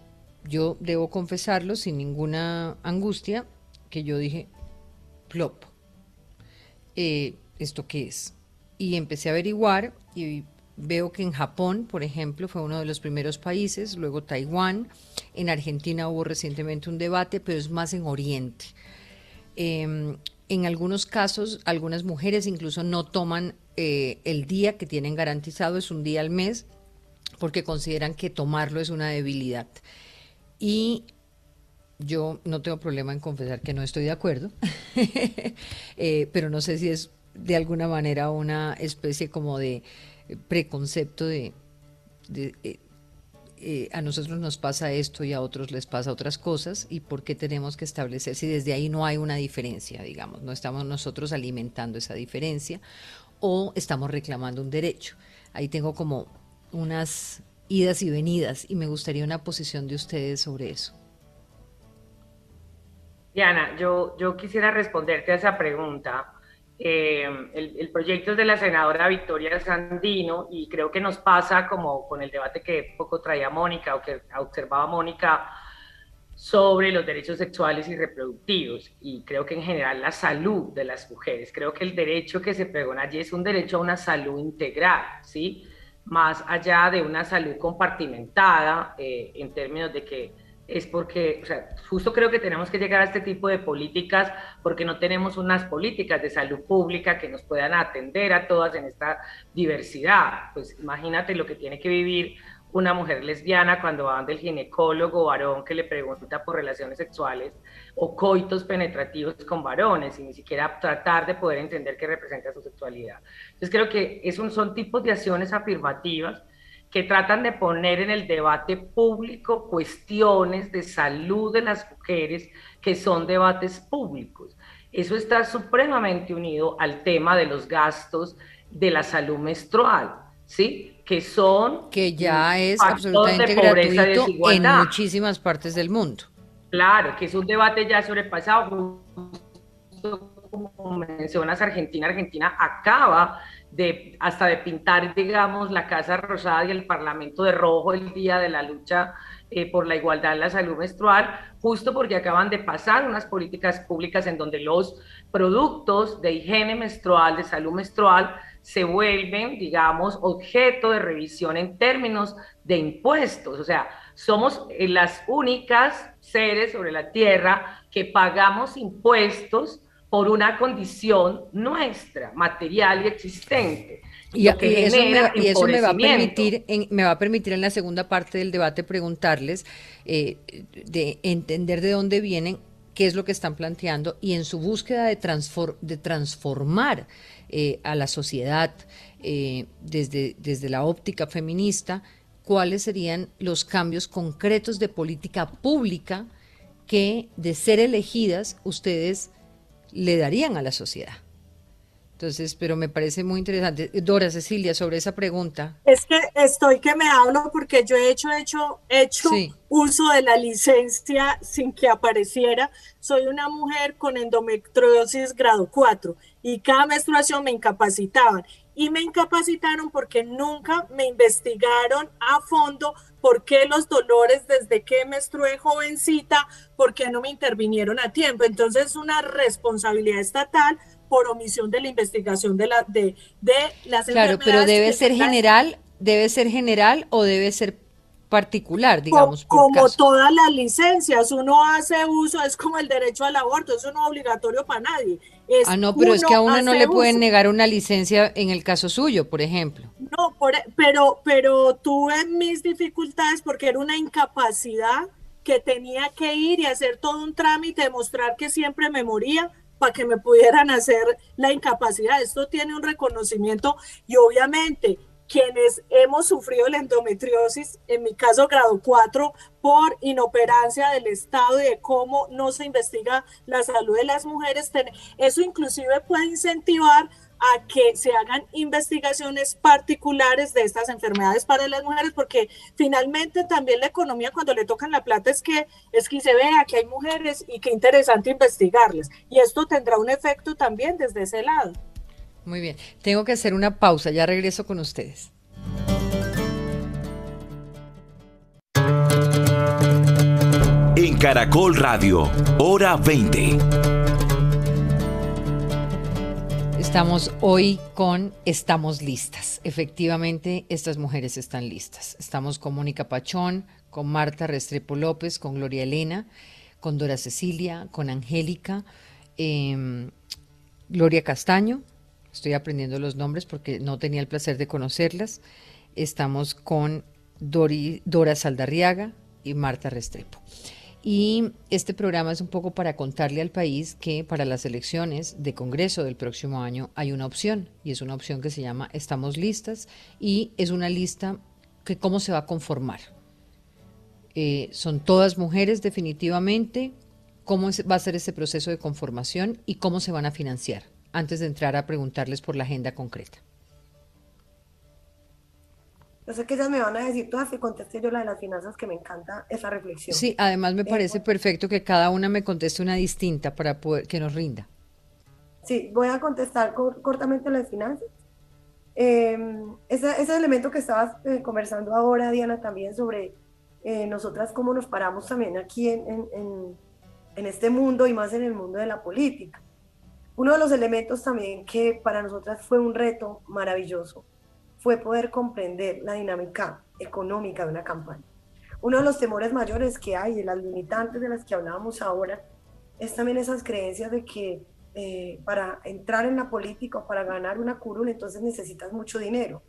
yo debo confesarlo sin ninguna angustia que yo dije, plop, eh, ¿esto qué es? Y empecé a averiguar y veo que en Japón, por ejemplo, fue uno de los primeros países, luego Taiwán, en Argentina hubo recientemente un debate, pero es más en Oriente. Em, en algunos casos, algunas mujeres incluso no toman eh, el día que tienen garantizado, es un día al mes, porque consideran que tomarlo es una debilidad. Y yo no tengo problema en confesar que no estoy de acuerdo, eh, pero no sé si es de alguna manera una especie como de preconcepto de, eh, eh, a nosotros nos pasa esto y a otros les pasa otras cosas y por qué tenemos que establecer si desde ahí no hay una diferencia, digamos, no estamos nosotros alimentando esa diferencia o estamos reclamando un derecho. Ahí tengo como unas idas y venidas y me gustaría una posición de ustedes sobre eso. Diana, yo, yo quisiera responderte a esa pregunta. Eh, el, proyecto es de la senadora Victoria Sandino y creo que nos pasa como con el debate que poco traía Mónica o que observaba Mónica sobre los derechos sexuales y reproductivos y creo que en general la salud de las mujeres. Creo que el derecho que se pregona allí es un derecho a una salud integral, ¿sí? Más allá de una salud compartimentada eh, en términos de que es porque, o sea, justo creo que tenemos que llegar a este tipo de políticas porque no tenemos unas políticas de salud pública que nos puedan atender a todas en esta diversidad. Pues imagínate lo que tiene que vivir una mujer lesbiana cuando van del ginecólogo varón que le pregunta por relaciones sexuales o coitos penetrativos con varones y ni siquiera tratar de poder entender qué representa su sexualidad. Entonces creo que esos son tipos de acciones afirmativas que tratan de poner en el debate público cuestiones de salud de las mujeres que son debates públicos. Eso está supremamente unido al tema de los gastos de la salud menstrual, ¿sí? Que son... Que ya es absolutamente gratuito en muchísimas partes del mundo. Claro, que es un debate ya sobrepasado. Como mencionas, Argentina, Argentina acaba de hasta de pintar, digamos, la Casa Rosada y el Parlamento de rojo el día de la lucha eh, por la igualdad en la salud menstrual, justo porque acaban de pasar unas políticas públicas en donde los productos de higiene menstrual, de salud menstrual, se vuelven, digamos, objeto de revisión en términos de impuestos. O sea, somos eh, las únicas seres sobre la Tierra que pagamos impuestos por una condición nuestra, material y existente. Y, eso, me, va a permitir, en, me va a permitir en la segunda parte del debate preguntarles, eh, de entender de dónde vienen, qué es lo que están planteando y en su búsqueda de, de transformar eh, a la sociedad eh, desde, desde la óptica feminista, cuáles serían los cambios concretos de política pública que, de ser elegidas, ustedes le darían a la sociedad. Entonces, pero me parece muy interesante. Dora Cecilia, sobre esa pregunta. Es que estoy que me hablo porque yo he hecho, hecho, hecho uso de la licencia sin que apareciera. Soy una mujer con endometriosis grado 4 y cada menstruación me incapacitaban. Y me incapacitaron porque nunca me investigaron a fondo por qué los dolores desde que menstrué jovencita, por qué no me intervinieron a tiempo. Entonces, es una responsabilidad estatal por omisión de la investigación de, la, de, de las claro, pero debe ser general, debe ser general o debe ser particular, digamos. como todas las licencias, uno hace uso, es como el derecho al aborto, eso no es obligatorio para nadie. Ah, no, pero es que a uno no le pueden negar una licencia en el caso suyo, por ejemplo. No, pero, pero tuve mis dificultades porque era una incapacidad que tenía que ir y hacer todo un trámite, demostrar que siempre me moría para que me pudieran hacer la incapacidad. Esto tiene un reconocimiento y obviamente quienes hemos sufrido la endometriosis, en mi caso grado 4, por inoperancia del Estado y de cómo no se investiga la salud de las mujeres, eso inclusive puede incentivar a que se hagan investigaciones particulares de estas enfermedades para las mujeres, porque finalmente también la economía cuando le tocan la plata es que es que se vea que hay mujeres y qué interesante investigarles. Y esto tendrá un efecto también desde ese lado. Muy bien, tengo que hacer una pausa, ya regreso con ustedes. En Caracol Radio, hora 20. Estamos hoy con Estamos listas. Efectivamente, estas mujeres están listas. Estamos con Mónica Pachón, con Marta Restrepo López, con Gloria Elena, con Dora Cecilia, con Angélica, em, Gloria Castaño, Estoy aprendiendo los nombres porque no tenía el placer de conocerlas. Estamos con Dora Saldarriaga y Marta Restrepo. Y este programa es un poco para contarle al país que para las elecciones de Congreso del próximo año hay una opción, y es una opción que se llama Estamos listas, y es una lista que cómo se va a conformar. Eh, son todas mujeres definitivamente, cómo va a ser ese proceso de conformación y cómo se van a financiar antes de entrar a preguntarles por la agenda concreta. Yo sé que ellas me van a decir todas que conteste yo la de las finanzas, que me encanta esa reflexión. Sí, además me eh, parece perfecto que cada una me conteste una distinta para poder que nos rinda. Sí, voy a contestar cortamente la de finanzas. Em, ese, ese, elemento que estabas eh, conversando ahora, Diana, también sobre eh, nosotras cómo nos paramos también aquí en, en, en este mundo y más en el mundo de la política. Uno de los elementos también que para nosotras fue un reto maravilloso fue poder comprender la dinámica económica de una campaña. Uno de los temores mayores que hay, de las limitantes de las que hablábamos ahora, es también esas creencias de que eh, para entrar en la política o para ganar una curul entonces necesitas mucho dinero.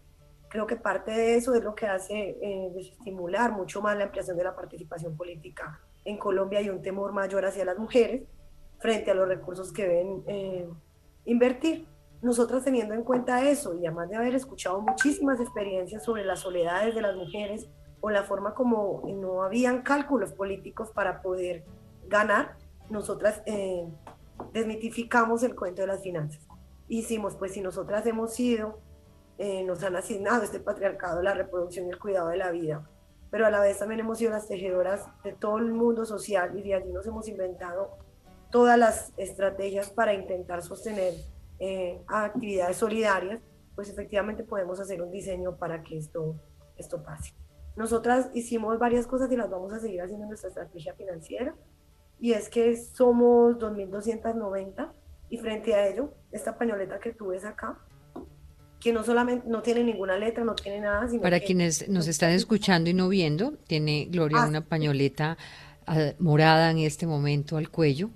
Creo que parte de eso es lo que hace eh, estimular mucho más la ampliación de la participación política en Colombia y un temor mayor hacia las mujeres frente a los recursos que ven eh, invertir. Nosotras teniendo en cuenta eso y además de haber escuchado muchísimas experiencias sobre las soledades de las mujeres o la forma como no habían cálculos políticos para poder ganar, nosotras eh, desmitificamos el cuento de las finanzas. Hicimos, pues si nosotras hemos sido, eh, nos han asignado este patriarcado, la reproducción y el cuidado de la vida, pero a la vez también hemos sido las tejedoras de todo el mundo social y de allí nos hemos inventado todas las estrategias para intentar sostener eh, actividades solidarias, pues efectivamente podemos hacer un diseño para que esto, esto pase. Nosotras hicimos varias cosas y las vamos a seguir haciendo en nuestra estrategia financiera, y es que somos 2.290 y frente a ello, esta pañoleta que tú ves acá, que no solamente no tiene ninguna letra, no tiene nada. Sino Para quienes nos están escuchando y no viendo, tiene Gloria ah, una pañoleta ah, morada en este momento al cuello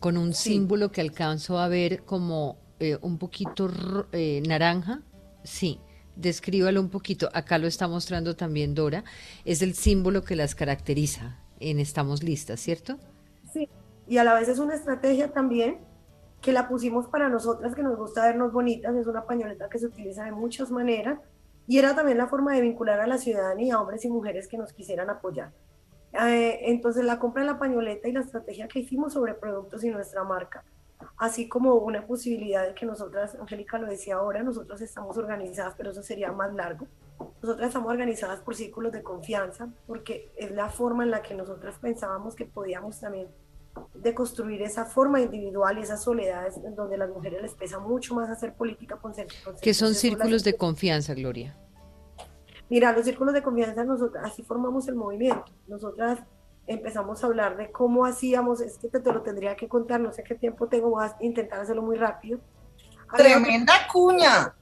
con un símbolo que alcanzo a ver como eh, un poquito eh, naranja. Sí, descríbalo un poquito. Acá lo está mostrando también Dora. Es el símbolo que las caracteriza en Estamos Listas, ¿cierto? Sí, y a la vez es una estrategia también que la pusimos para nosotras, que nos gusta vernos bonitas. Es una pañoleta que se utiliza de muchas maneras y era también la forma de vincular a la ciudadanía, hombres y mujeres que nos quisieran apoyar. Eh, entonces la compra de la pañoleta y la estrategia que hicimos sobre productos y nuestra marca, así como una posibilidad de que nosotras, Angélica lo decía ahora, nosotros estamos organizadas, pero eso sería más largo. Nosotras estamos organizadas por círculos de confianza, porque es la forma en la que nosotras pensábamos que podíamos también deconstruir esa forma individual y esas soledades en donde a las mujeres les pesa mucho más hacer política con, ¿Qué son círculos de confianza, Gloria? Mira, los círculos de confianza, nosotras, así formamos el movimiento. Nosotras empezamos a hablar de cómo hacíamos, es que te, lo tendría que contar, no sé qué tiempo tengo, voy a intentar hacerlo muy rápido. Tremenda cuña.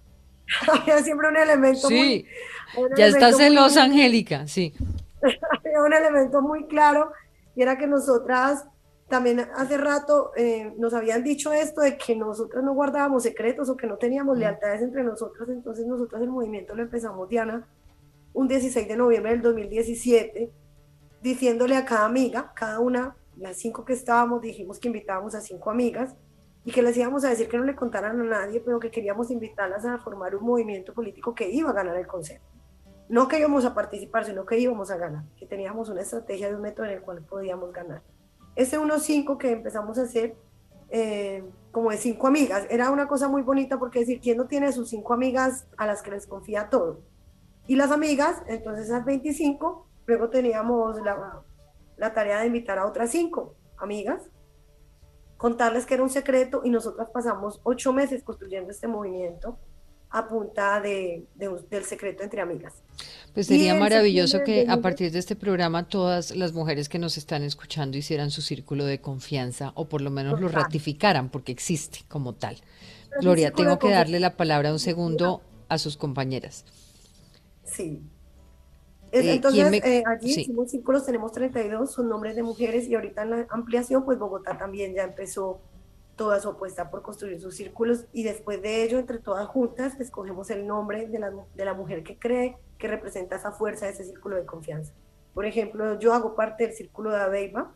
Había siempre un elemento sí, ya estás en Los Angélica, sí. Había un elemento muy claro y era que nosotras también hace rato eh, nos habían dicho esto de que nosotras no guardábamos secretos o que no teníamos mm. lealtades entre nosotras, entonces nosotras el movimiento lo empezamos, Diana, un 16 de noviembre del 2017, diciéndole a cada amiga, cada una, las cinco que estábamos, dijimos que invitábamos a cinco amigas, y que les íbamos a decir que no le contaran a nadie, pero que queríamos invitarlas a formar un movimiento político que iba a ganar el Consejo. No que íbamos a participar, sino que íbamos a ganar, que teníamos una estrategia de un método en el cual podíamos ganar. Ese 1-5 que empezamos a hacer, eh, como de cinco amigas, era una cosa muy bonita porque decir, ¿quién no tiene sus cinco amigas a las que les confía todo? Y las amigas, entonces esas 25, luego teníamos la, la tarea de invitar a otras cinco amigas contarles que era un secreto y nosotras pasamos ocho meses construyendo este movimiento a punta de, del secreto entre amigas. Pues sería maravilloso que a partir de este programa todas las mujeres que nos están escuchando hicieran su círculo de confianza o por lo menos lo ratificaran porque existe como tal. Gloria, tengo que darle la palabra un segundo a sus compañeras. Sí, eh, entonces, eh, allí hicimos círculos, tenemos 32, son nombres de mujeres y ahorita en la ampliación, pues Bogotá también ya empezó toda su apuesta por construir sus círculos y después de ello, entre todas juntas, escogemos el nombre de la, de la mujer que cree que representa esa fuerza de ese círculo de confianza. Por ejemplo, yo hago parte del círculo de Abeiba,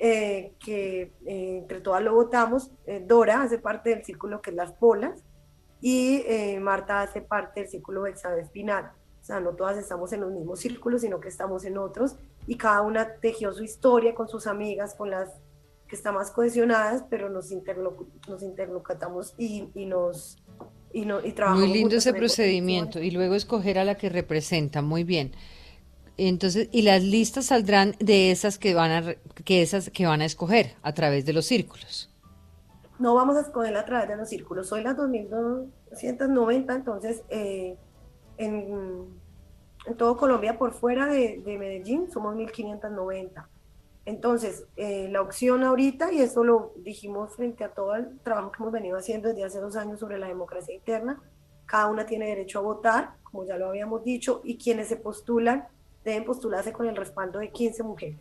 eh, que entre todas lo votamos, Dora hace parte del círculo que es Las Polas y Marta hace parte del círculo de Espinal sea, no todas estamos en los mismos círculos, sino que estamos en otros y cada una tejió su historia con sus amigas, con las que están más cohesionadas, pero nos, nos interlocutamos y, y nos y, no, y trabajamos. Muy lindo ese procedimiento y luego escoger a la que representa, muy bien. Entonces, y las listas saldrán de esas que van a que esas que van a escoger a través de los círculos. No vamos a escoger a través de los círculos. Soy la 2290, entonces eh, en, todo Colombia por fuera de, Medellín somos 1590. Entonces, eh, la opción ahorita, y eso lo dijimos frente a todo el trabajo que hemos venido haciendo desde hace dos años sobre la democracia interna, cada una tiene derecho a votar, como ya lo habíamos dicho, y quienes se postulan deben postularse con el respaldo de 15 mujeres,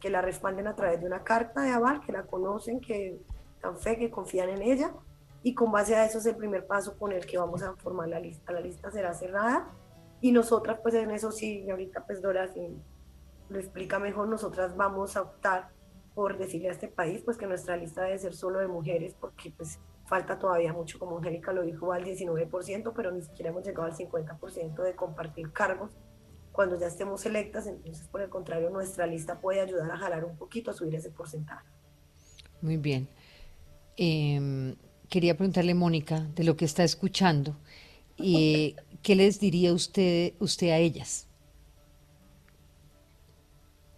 que la respalden a través de una carta de aval, que la conocen, que dan fe, que confían en ella, y con base a eso es el primer paso con el que vamos a formar la lista. La lista será cerrada y nosotras pues en eso sí, ahorita pues Dora si lo explica mejor, nosotras vamos a optar por decirle a este país pues que nuestra lista debe ser solo de mujeres porque pues falta todavía mucho, como Angélica lo dijo, al 19%, pero ni siquiera hemos llegado al 50% de compartir cargos cuando ya estemos electas, entonces por el contrario nuestra lista puede ayudar a jalar un poquito, a subir ese porcentaje. Muy bien. Eh, quería preguntarle, Mónica, de lo que está escuchando, y ¿qué les diría usted, usted a ellas?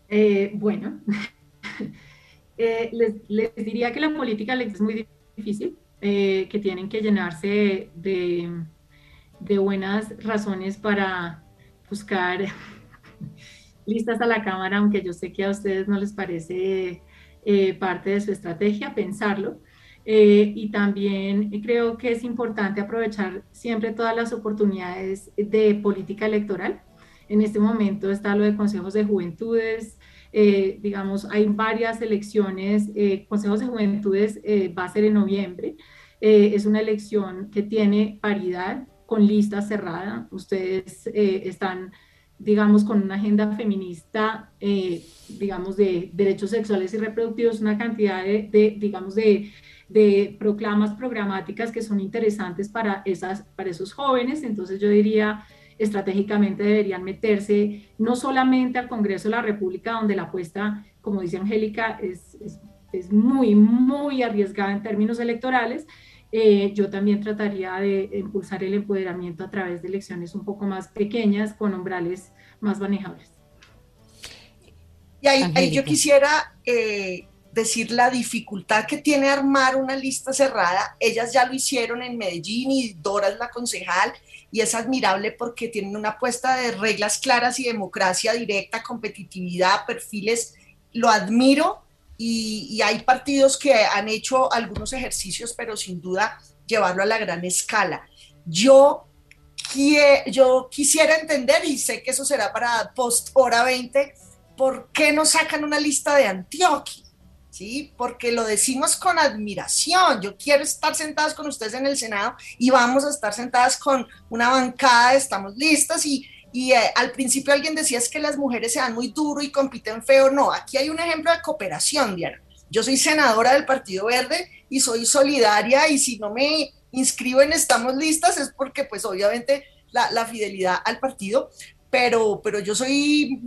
Eh, bueno, eh, les, diría que la política es muy difícil, eh, que tienen que llenarse de, de buenas razones para buscar listas a la Cámara, aunque yo sé que a ustedes no les parece parte de su estrategia pensarlo eh, y también creo que es importante aprovechar siempre todas las oportunidades de política electoral. En este momento está lo de consejos de juventudes, eh, digamos, hay varias elecciones, eh, consejos de juventudes va a ser en noviembre, es una elección que tiene paridad con lista cerrada, ustedes están digamos, con una agenda feminista, digamos, de derechos sexuales y reproductivos, una cantidad de digamos, de de proclamas programáticas que son interesantes para, esas, para esos jóvenes. Entonces yo diría, estratégicamente deberían meterse no solamente al Congreso de la República, donde la apuesta, como dice Angélica, es, es, muy, muy arriesgada en términos electorales. Eh, yo también trataría de impulsar el empoderamiento a través de elecciones un poco más pequeñas, con umbrales más manejables. Y ahí, yo quisiera eh, decir la dificultad que tiene armar una lista cerrada. Ellas ya lo hicieron en Medellín y Dora es la concejal y es admirable porque tienen una apuesta de reglas claras y democracia directa, competitividad, perfiles. Lo admiro y, hay partidos que han hecho algunos ejercicios, pero sin duda llevarlo a la gran escala. Yo, yo quisiera entender, y sé que eso será para post hora 20, ¿por qué no sacan una lista de Antioquia? ¿Sí? Porque lo decimos con admiración. Yo quiero estar sentadas con ustedes en el Senado y vamos a estar sentadas con una bancada, estamos listas y, y eh, al principio alguien decía es que las mujeres se dan muy duro y compiten feo. No, aquí hay un ejemplo de cooperación, Diana. Yo soy senadora del Partido Verde y soy solidaria y si no me inscribo en Estamos Listas es porque pues obviamente la, fidelidad al partido, pero, pero yo soy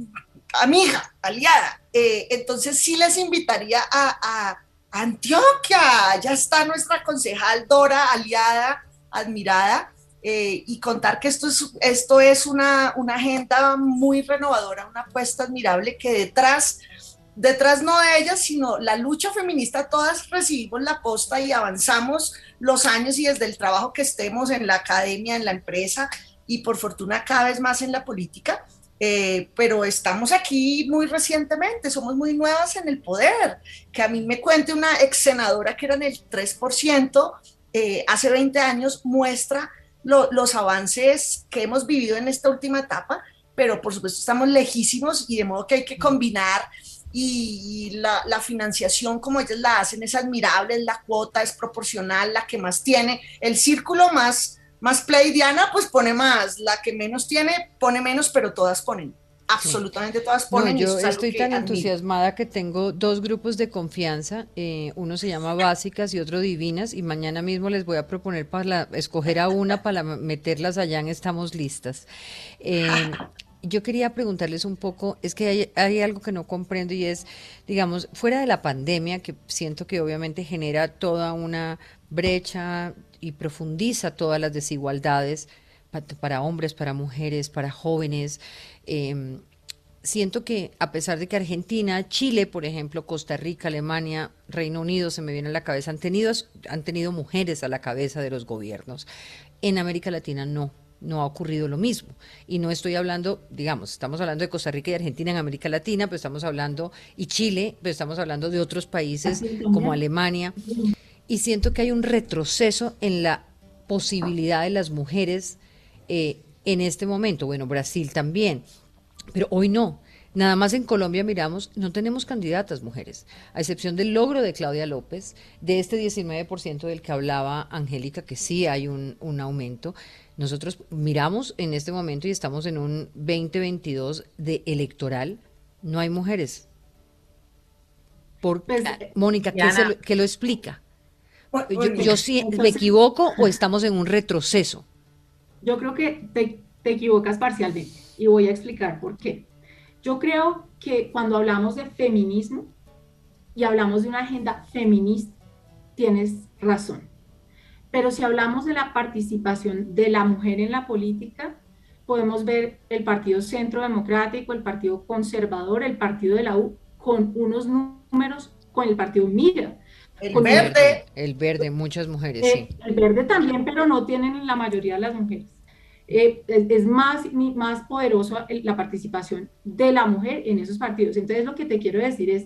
amiga, aliada. Eh, entonces sí les invitaría a, Antioquia. Ya está nuestra concejal Dora, aliada, admirada. Eh, y contar que esto es, esto es una, una, agenda muy renovadora, una apuesta admirable que detrás, detrás no de ella, sino la lucha feminista, todas recibimos la posta y avanzamos los años y desde el trabajo que estemos en la academia, en la empresa y por fortuna cada vez más en la política, eh, pero estamos aquí muy recientemente, somos muy nuevas en el poder. Que a mí me cuente una ex senadora que era en el 3%, eh, hace 20 años, muestra los avances que hemos vivido en esta última etapa, pero por supuesto estamos lejísimos y de modo que hay que combinar y la, financiación como ellos la hacen es admirable, la cuota es proporcional, la que más tiene, el círculo más más pleidiana, pues pone más, la que menos tiene, pone menos, pero todas ponen. Absolutamente todas ponen. yo estoy tan entusiasmada que tengo dos grupos de confianza. Eh, uno se llama Básicas y otro Divinas. Y mañana mismo les voy a proponer para escoger a una para meterlas allá en Estamos Listas. Eh, yo quería preguntarles un poco, es que hay, hay, algo que no comprendo y es, digamos, fuera de la pandemia, que siento que obviamente genera toda una brecha y profundiza todas las desigualdades para, hombres, para mujeres, para jóvenes. Em, siento que a pesar de que Argentina, Chile, por ejemplo, Costa Rica, Alemania, Reino Unido, se me viene a la cabeza, han tenido, han tenido mujeres a la cabeza de los gobiernos. En América Latina no, no ha ocurrido lo mismo. Y no estoy hablando, digamos, estamos hablando de Costa Rica y Argentina en América Latina, pero estamos hablando, y Chile, pero estamos hablando de otros países como Alemania y siento que hay un retroceso en la posibilidad de las mujeres eh, en este momento. Bueno, Brasil también, pero hoy no. Nada más en Colombia miramos, no tenemos candidatas mujeres, a excepción del logro de Claudia López, de este 19% del que hablaba Angélica, que sí hay un, un, aumento. Nosotros miramos en este momento y estamos en un 2022 de electoral, no hay mujeres. Por, pues, Mónica, ¿qué, lo, ¿qué lo explica? Yo, sí, ¿me equivoco o estamos en un retroceso? Yo creo que te, equivocas parcialmente y voy a explicar por qué. Yo creo que cuando hablamos de feminismo y hablamos de una agenda feminista, tienes razón. Pero si hablamos de la participación de la mujer en la política, podemos ver el Partido Centro Democrático, el Partido Conservador, el Partido de la U, con unos números con el Partido Mira, el verde. El verde, muchas mujeres, sí. El verde también, pero no tienen la mayoría de las mujeres. Eh, es más, más poderoso la participación de la mujer en esos partidos. Entonces, lo que te quiero decir es...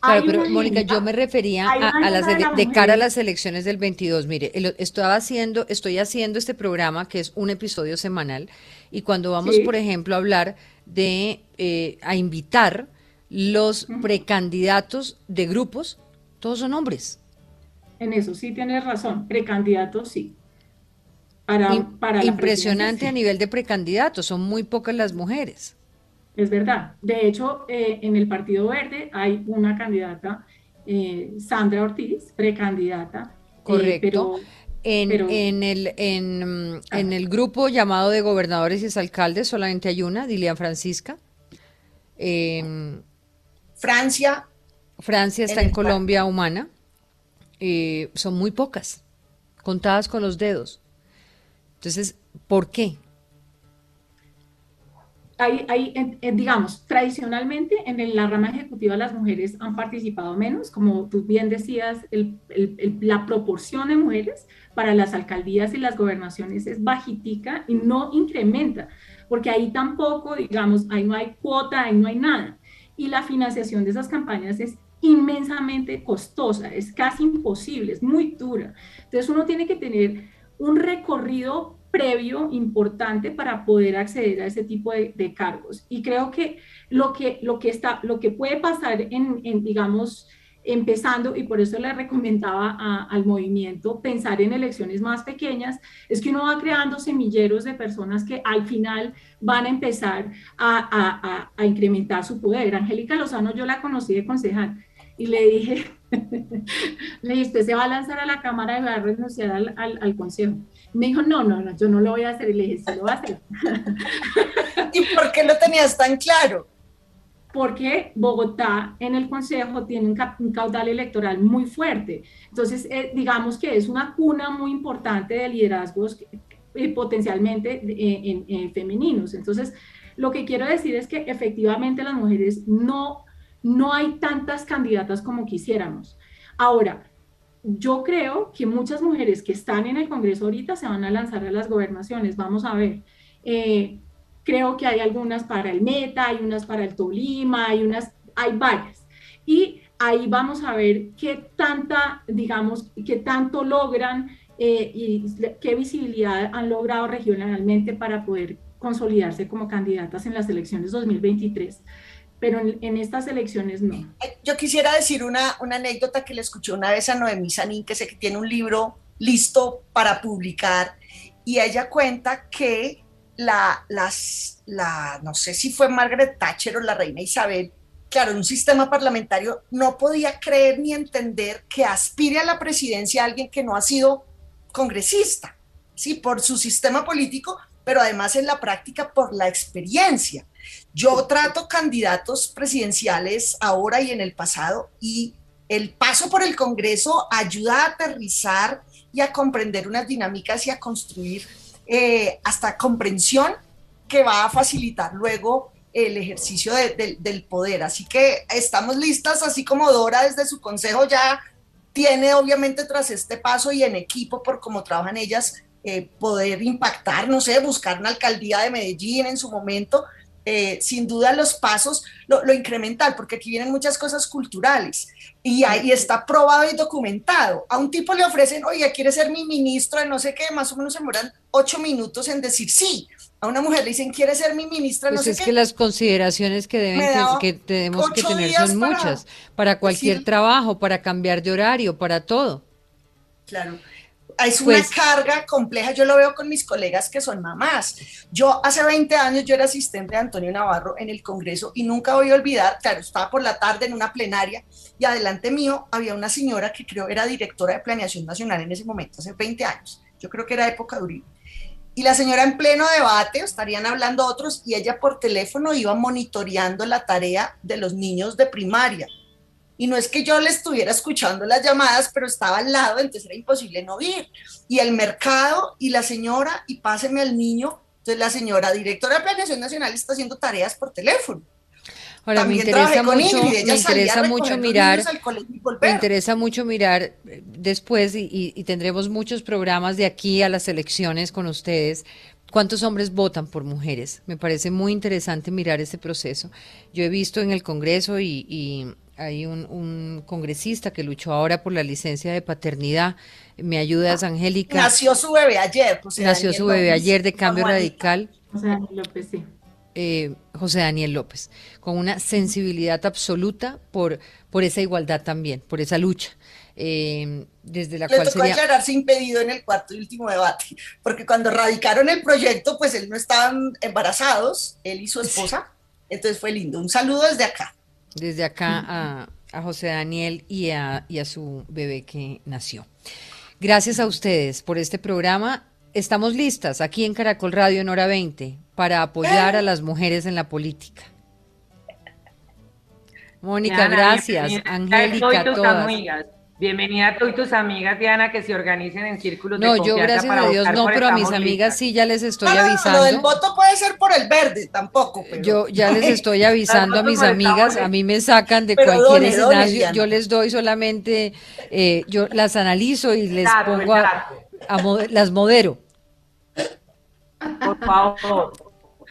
Claro, pero Mónica, yo me refería a, las de, cara a las elecciones del 22. Mire, estaba haciendo, estoy haciendo este programa que es un episodio semanal y cuando vamos, por ejemplo, a hablar de, eh, a invitar los precandidatos de grupos, todos son hombres. En eso sí tienes razón, precandidatos sí. Para, para Impresionante a nivel de precandidatos, son muy pocas las mujeres. Es verdad. De hecho, eh, en el Partido Verde hay una candidata, eh, Sandra Ortiz, precandidata. Eh, Correcto. en, en, el, en, ah. en, el grupo llamado de gobernadores y exalcaldes solamente hay una, Dilian Francisca. Em, Francia Francia está en, Colombia humana. Eh, son muy pocas, contadas con los dedos. Entonces, ¿por qué? Hay, digamos, tradicionalmente en la rama ejecutiva las mujeres han participado menos, como tú bien decías, la proporción de mujeres para las alcaldías y las gobernaciones es bajitica y no incrementa, porque ahí tampoco, digamos, ahí no hay cuota, ahí no hay nada. Y la financiación de esas campañas es inmensamente costosa, es casi imposible, es muy dura. Entonces uno tiene que tener un recorrido previo importante para poder acceder a ese tipo de, cargos. Y creo que lo que, lo que, está, lo que puede pasar en, en digamos, empezando, y por eso le recomendaba al movimiento pensar en elecciones más pequeñas, es que uno va creando semilleros de personas que al final van a empezar a, a, a incrementar su poder. Angélica Lozano yo la conocí de concejal y le dije, Le dije, usted se va a lanzar a la Cámara y va a renunciar al, al, Consejo. Me dijo, no, no, no, yo no lo voy a hacer. Y le dije, sí lo va a hacer. ¿Y por qué lo tenías tan claro? Porque Bogotá en el Consejo tiene un, caudal electoral muy fuerte. Entonces, eh, digamos que es una cuna muy importante de liderazgos eh, potencialmente eh, en, femeninos. Entonces, lo que quiero decir es que efectivamente las mujeres no, no hay tantas candidatas como quisiéramos. Ahora, yo creo que muchas mujeres que están en el Congreso ahorita se van a lanzar a las gobernaciones. Vamos a ver. Eh, creo que hay algunas para el Meta, hay unas para el Tolima, hay unas, hay varias. Y ahí vamos a ver qué tanta, digamos, qué tanto logran eh, y qué visibilidad han logrado regionalmente para poder consolidarse como candidatas en las elecciones 2023 pero en, estas elecciones no. Yo quisiera decir una, una, anécdota que le escuché una vez a Noemí Sanín, que sé que tiene un libro listo para publicar, y ella cuenta que la, las, la, no sé si fue Margaret Thatcher o la reina Isabel, claro, en un sistema parlamentario no podía creer ni entender que aspire a la presidencia alguien que no ha sido congresista, ¿sí? Por su sistema político, pero además en la práctica por la experiencia. Yo trato candidatos presidenciales ahora y en el pasado y el paso por el Congreso ayuda a aterrizar y a comprender unas dinámicas y a construir eh, hasta comprensión que va a facilitar luego el ejercicio del poder. Así que estamos listas, así como Dora desde su consejo ya tiene obviamente tras este paso y en equipo por cómo trabajan ellas, eh, poder impactar, no sé, buscar una alcaldía de Medellín en su momento, eh, sin duda los pasos, lo, incremental, porque aquí vienen muchas cosas culturales y ahí está probado y documentado. A un tipo le ofrecen, oye, ¿quiere ser mi ministro de no sé qué? Más o menos se demoran ocho minutos en decir sí a una mujer le dicen, ¿quiere ser mi ministra? Pues es que las consideraciones que, deben que, tenemos que tener son muchas, para cualquier trabajo, para cambiar de horario, para todo. Claro. Es una pues carga compleja, yo lo veo con mis colegas que son mamás. Yo hace 20 años yo era asistente de Antonio Navarro en el Congreso y nunca voy a olvidar, claro, estaba por la tarde en una plenaria y adelante mío había una señora que creo era directora de Planeación Nacional en ese momento, hace 20 años. Yo creo que era época de Uribe y la señora en pleno debate, estarían hablando otros, y ella por teléfono iba monitoreando la tarea de los niños de primaria. Y no es que yo le estuviera escuchando las llamadas, pero estaba al lado, entonces era imposible no oír. Y el mercado y la señora, y páseme al niño. Entonces la señora directora de Planeación Nacional está haciendo tareas por teléfono. Ahora me interesa mucho, me interesa mucho mirar, me interesa mucho mirar después y, tendremos muchos programas de aquí a las elecciones con ustedes. ¿Cuántos hombres votan por mujeres? Me parece muy interesante mirar ese proceso. Yo he visto en el Congreso y, hay un, congresista que luchó ahora por la licencia de paternidad. Me ayudas, Angélica. Nació su bebé ayer. Nació su bebé ayer de cambio radical. O sea, López, sí. Eh, José Daniel López, con una sensibilidad absoluta por, por esa igualdad también, por esa lucha. Eh, desde la Le tocó aclararse impedido en el cuarto y último debate, porque cuando radicaron el proyecto, pues él no estaban embarazados, él y su esposa, entonces fue lindo. Un saludo desde acá. Desde acá a, a José Daniel y a, y a su bebé que nació. Gracias a ustedes por este programa. Estamos listas aquí en Caracol Radio en hora 20 para apoyar a las mujeres en la política. Mónica, gracias. Angélica, todas. Bienvenida a todas tus amigas, Diana, que se organicen en círculos no, de No, yo gracias a Dios no, pero a mis amigas sí ya les estoy avisando. Lo del voto puede ser por el verde, tampoco. Yo ya les estoy avisando a mis amigas, a mí me sacan de cualquier escenario, yo les doy solamente, eh, yo las analizo y les pongo a, las modero. Por favor.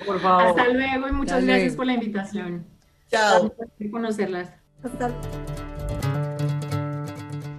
Por favor. Hasta luego y muchas gracias por la invitación. Chao. conocerlas. Hasta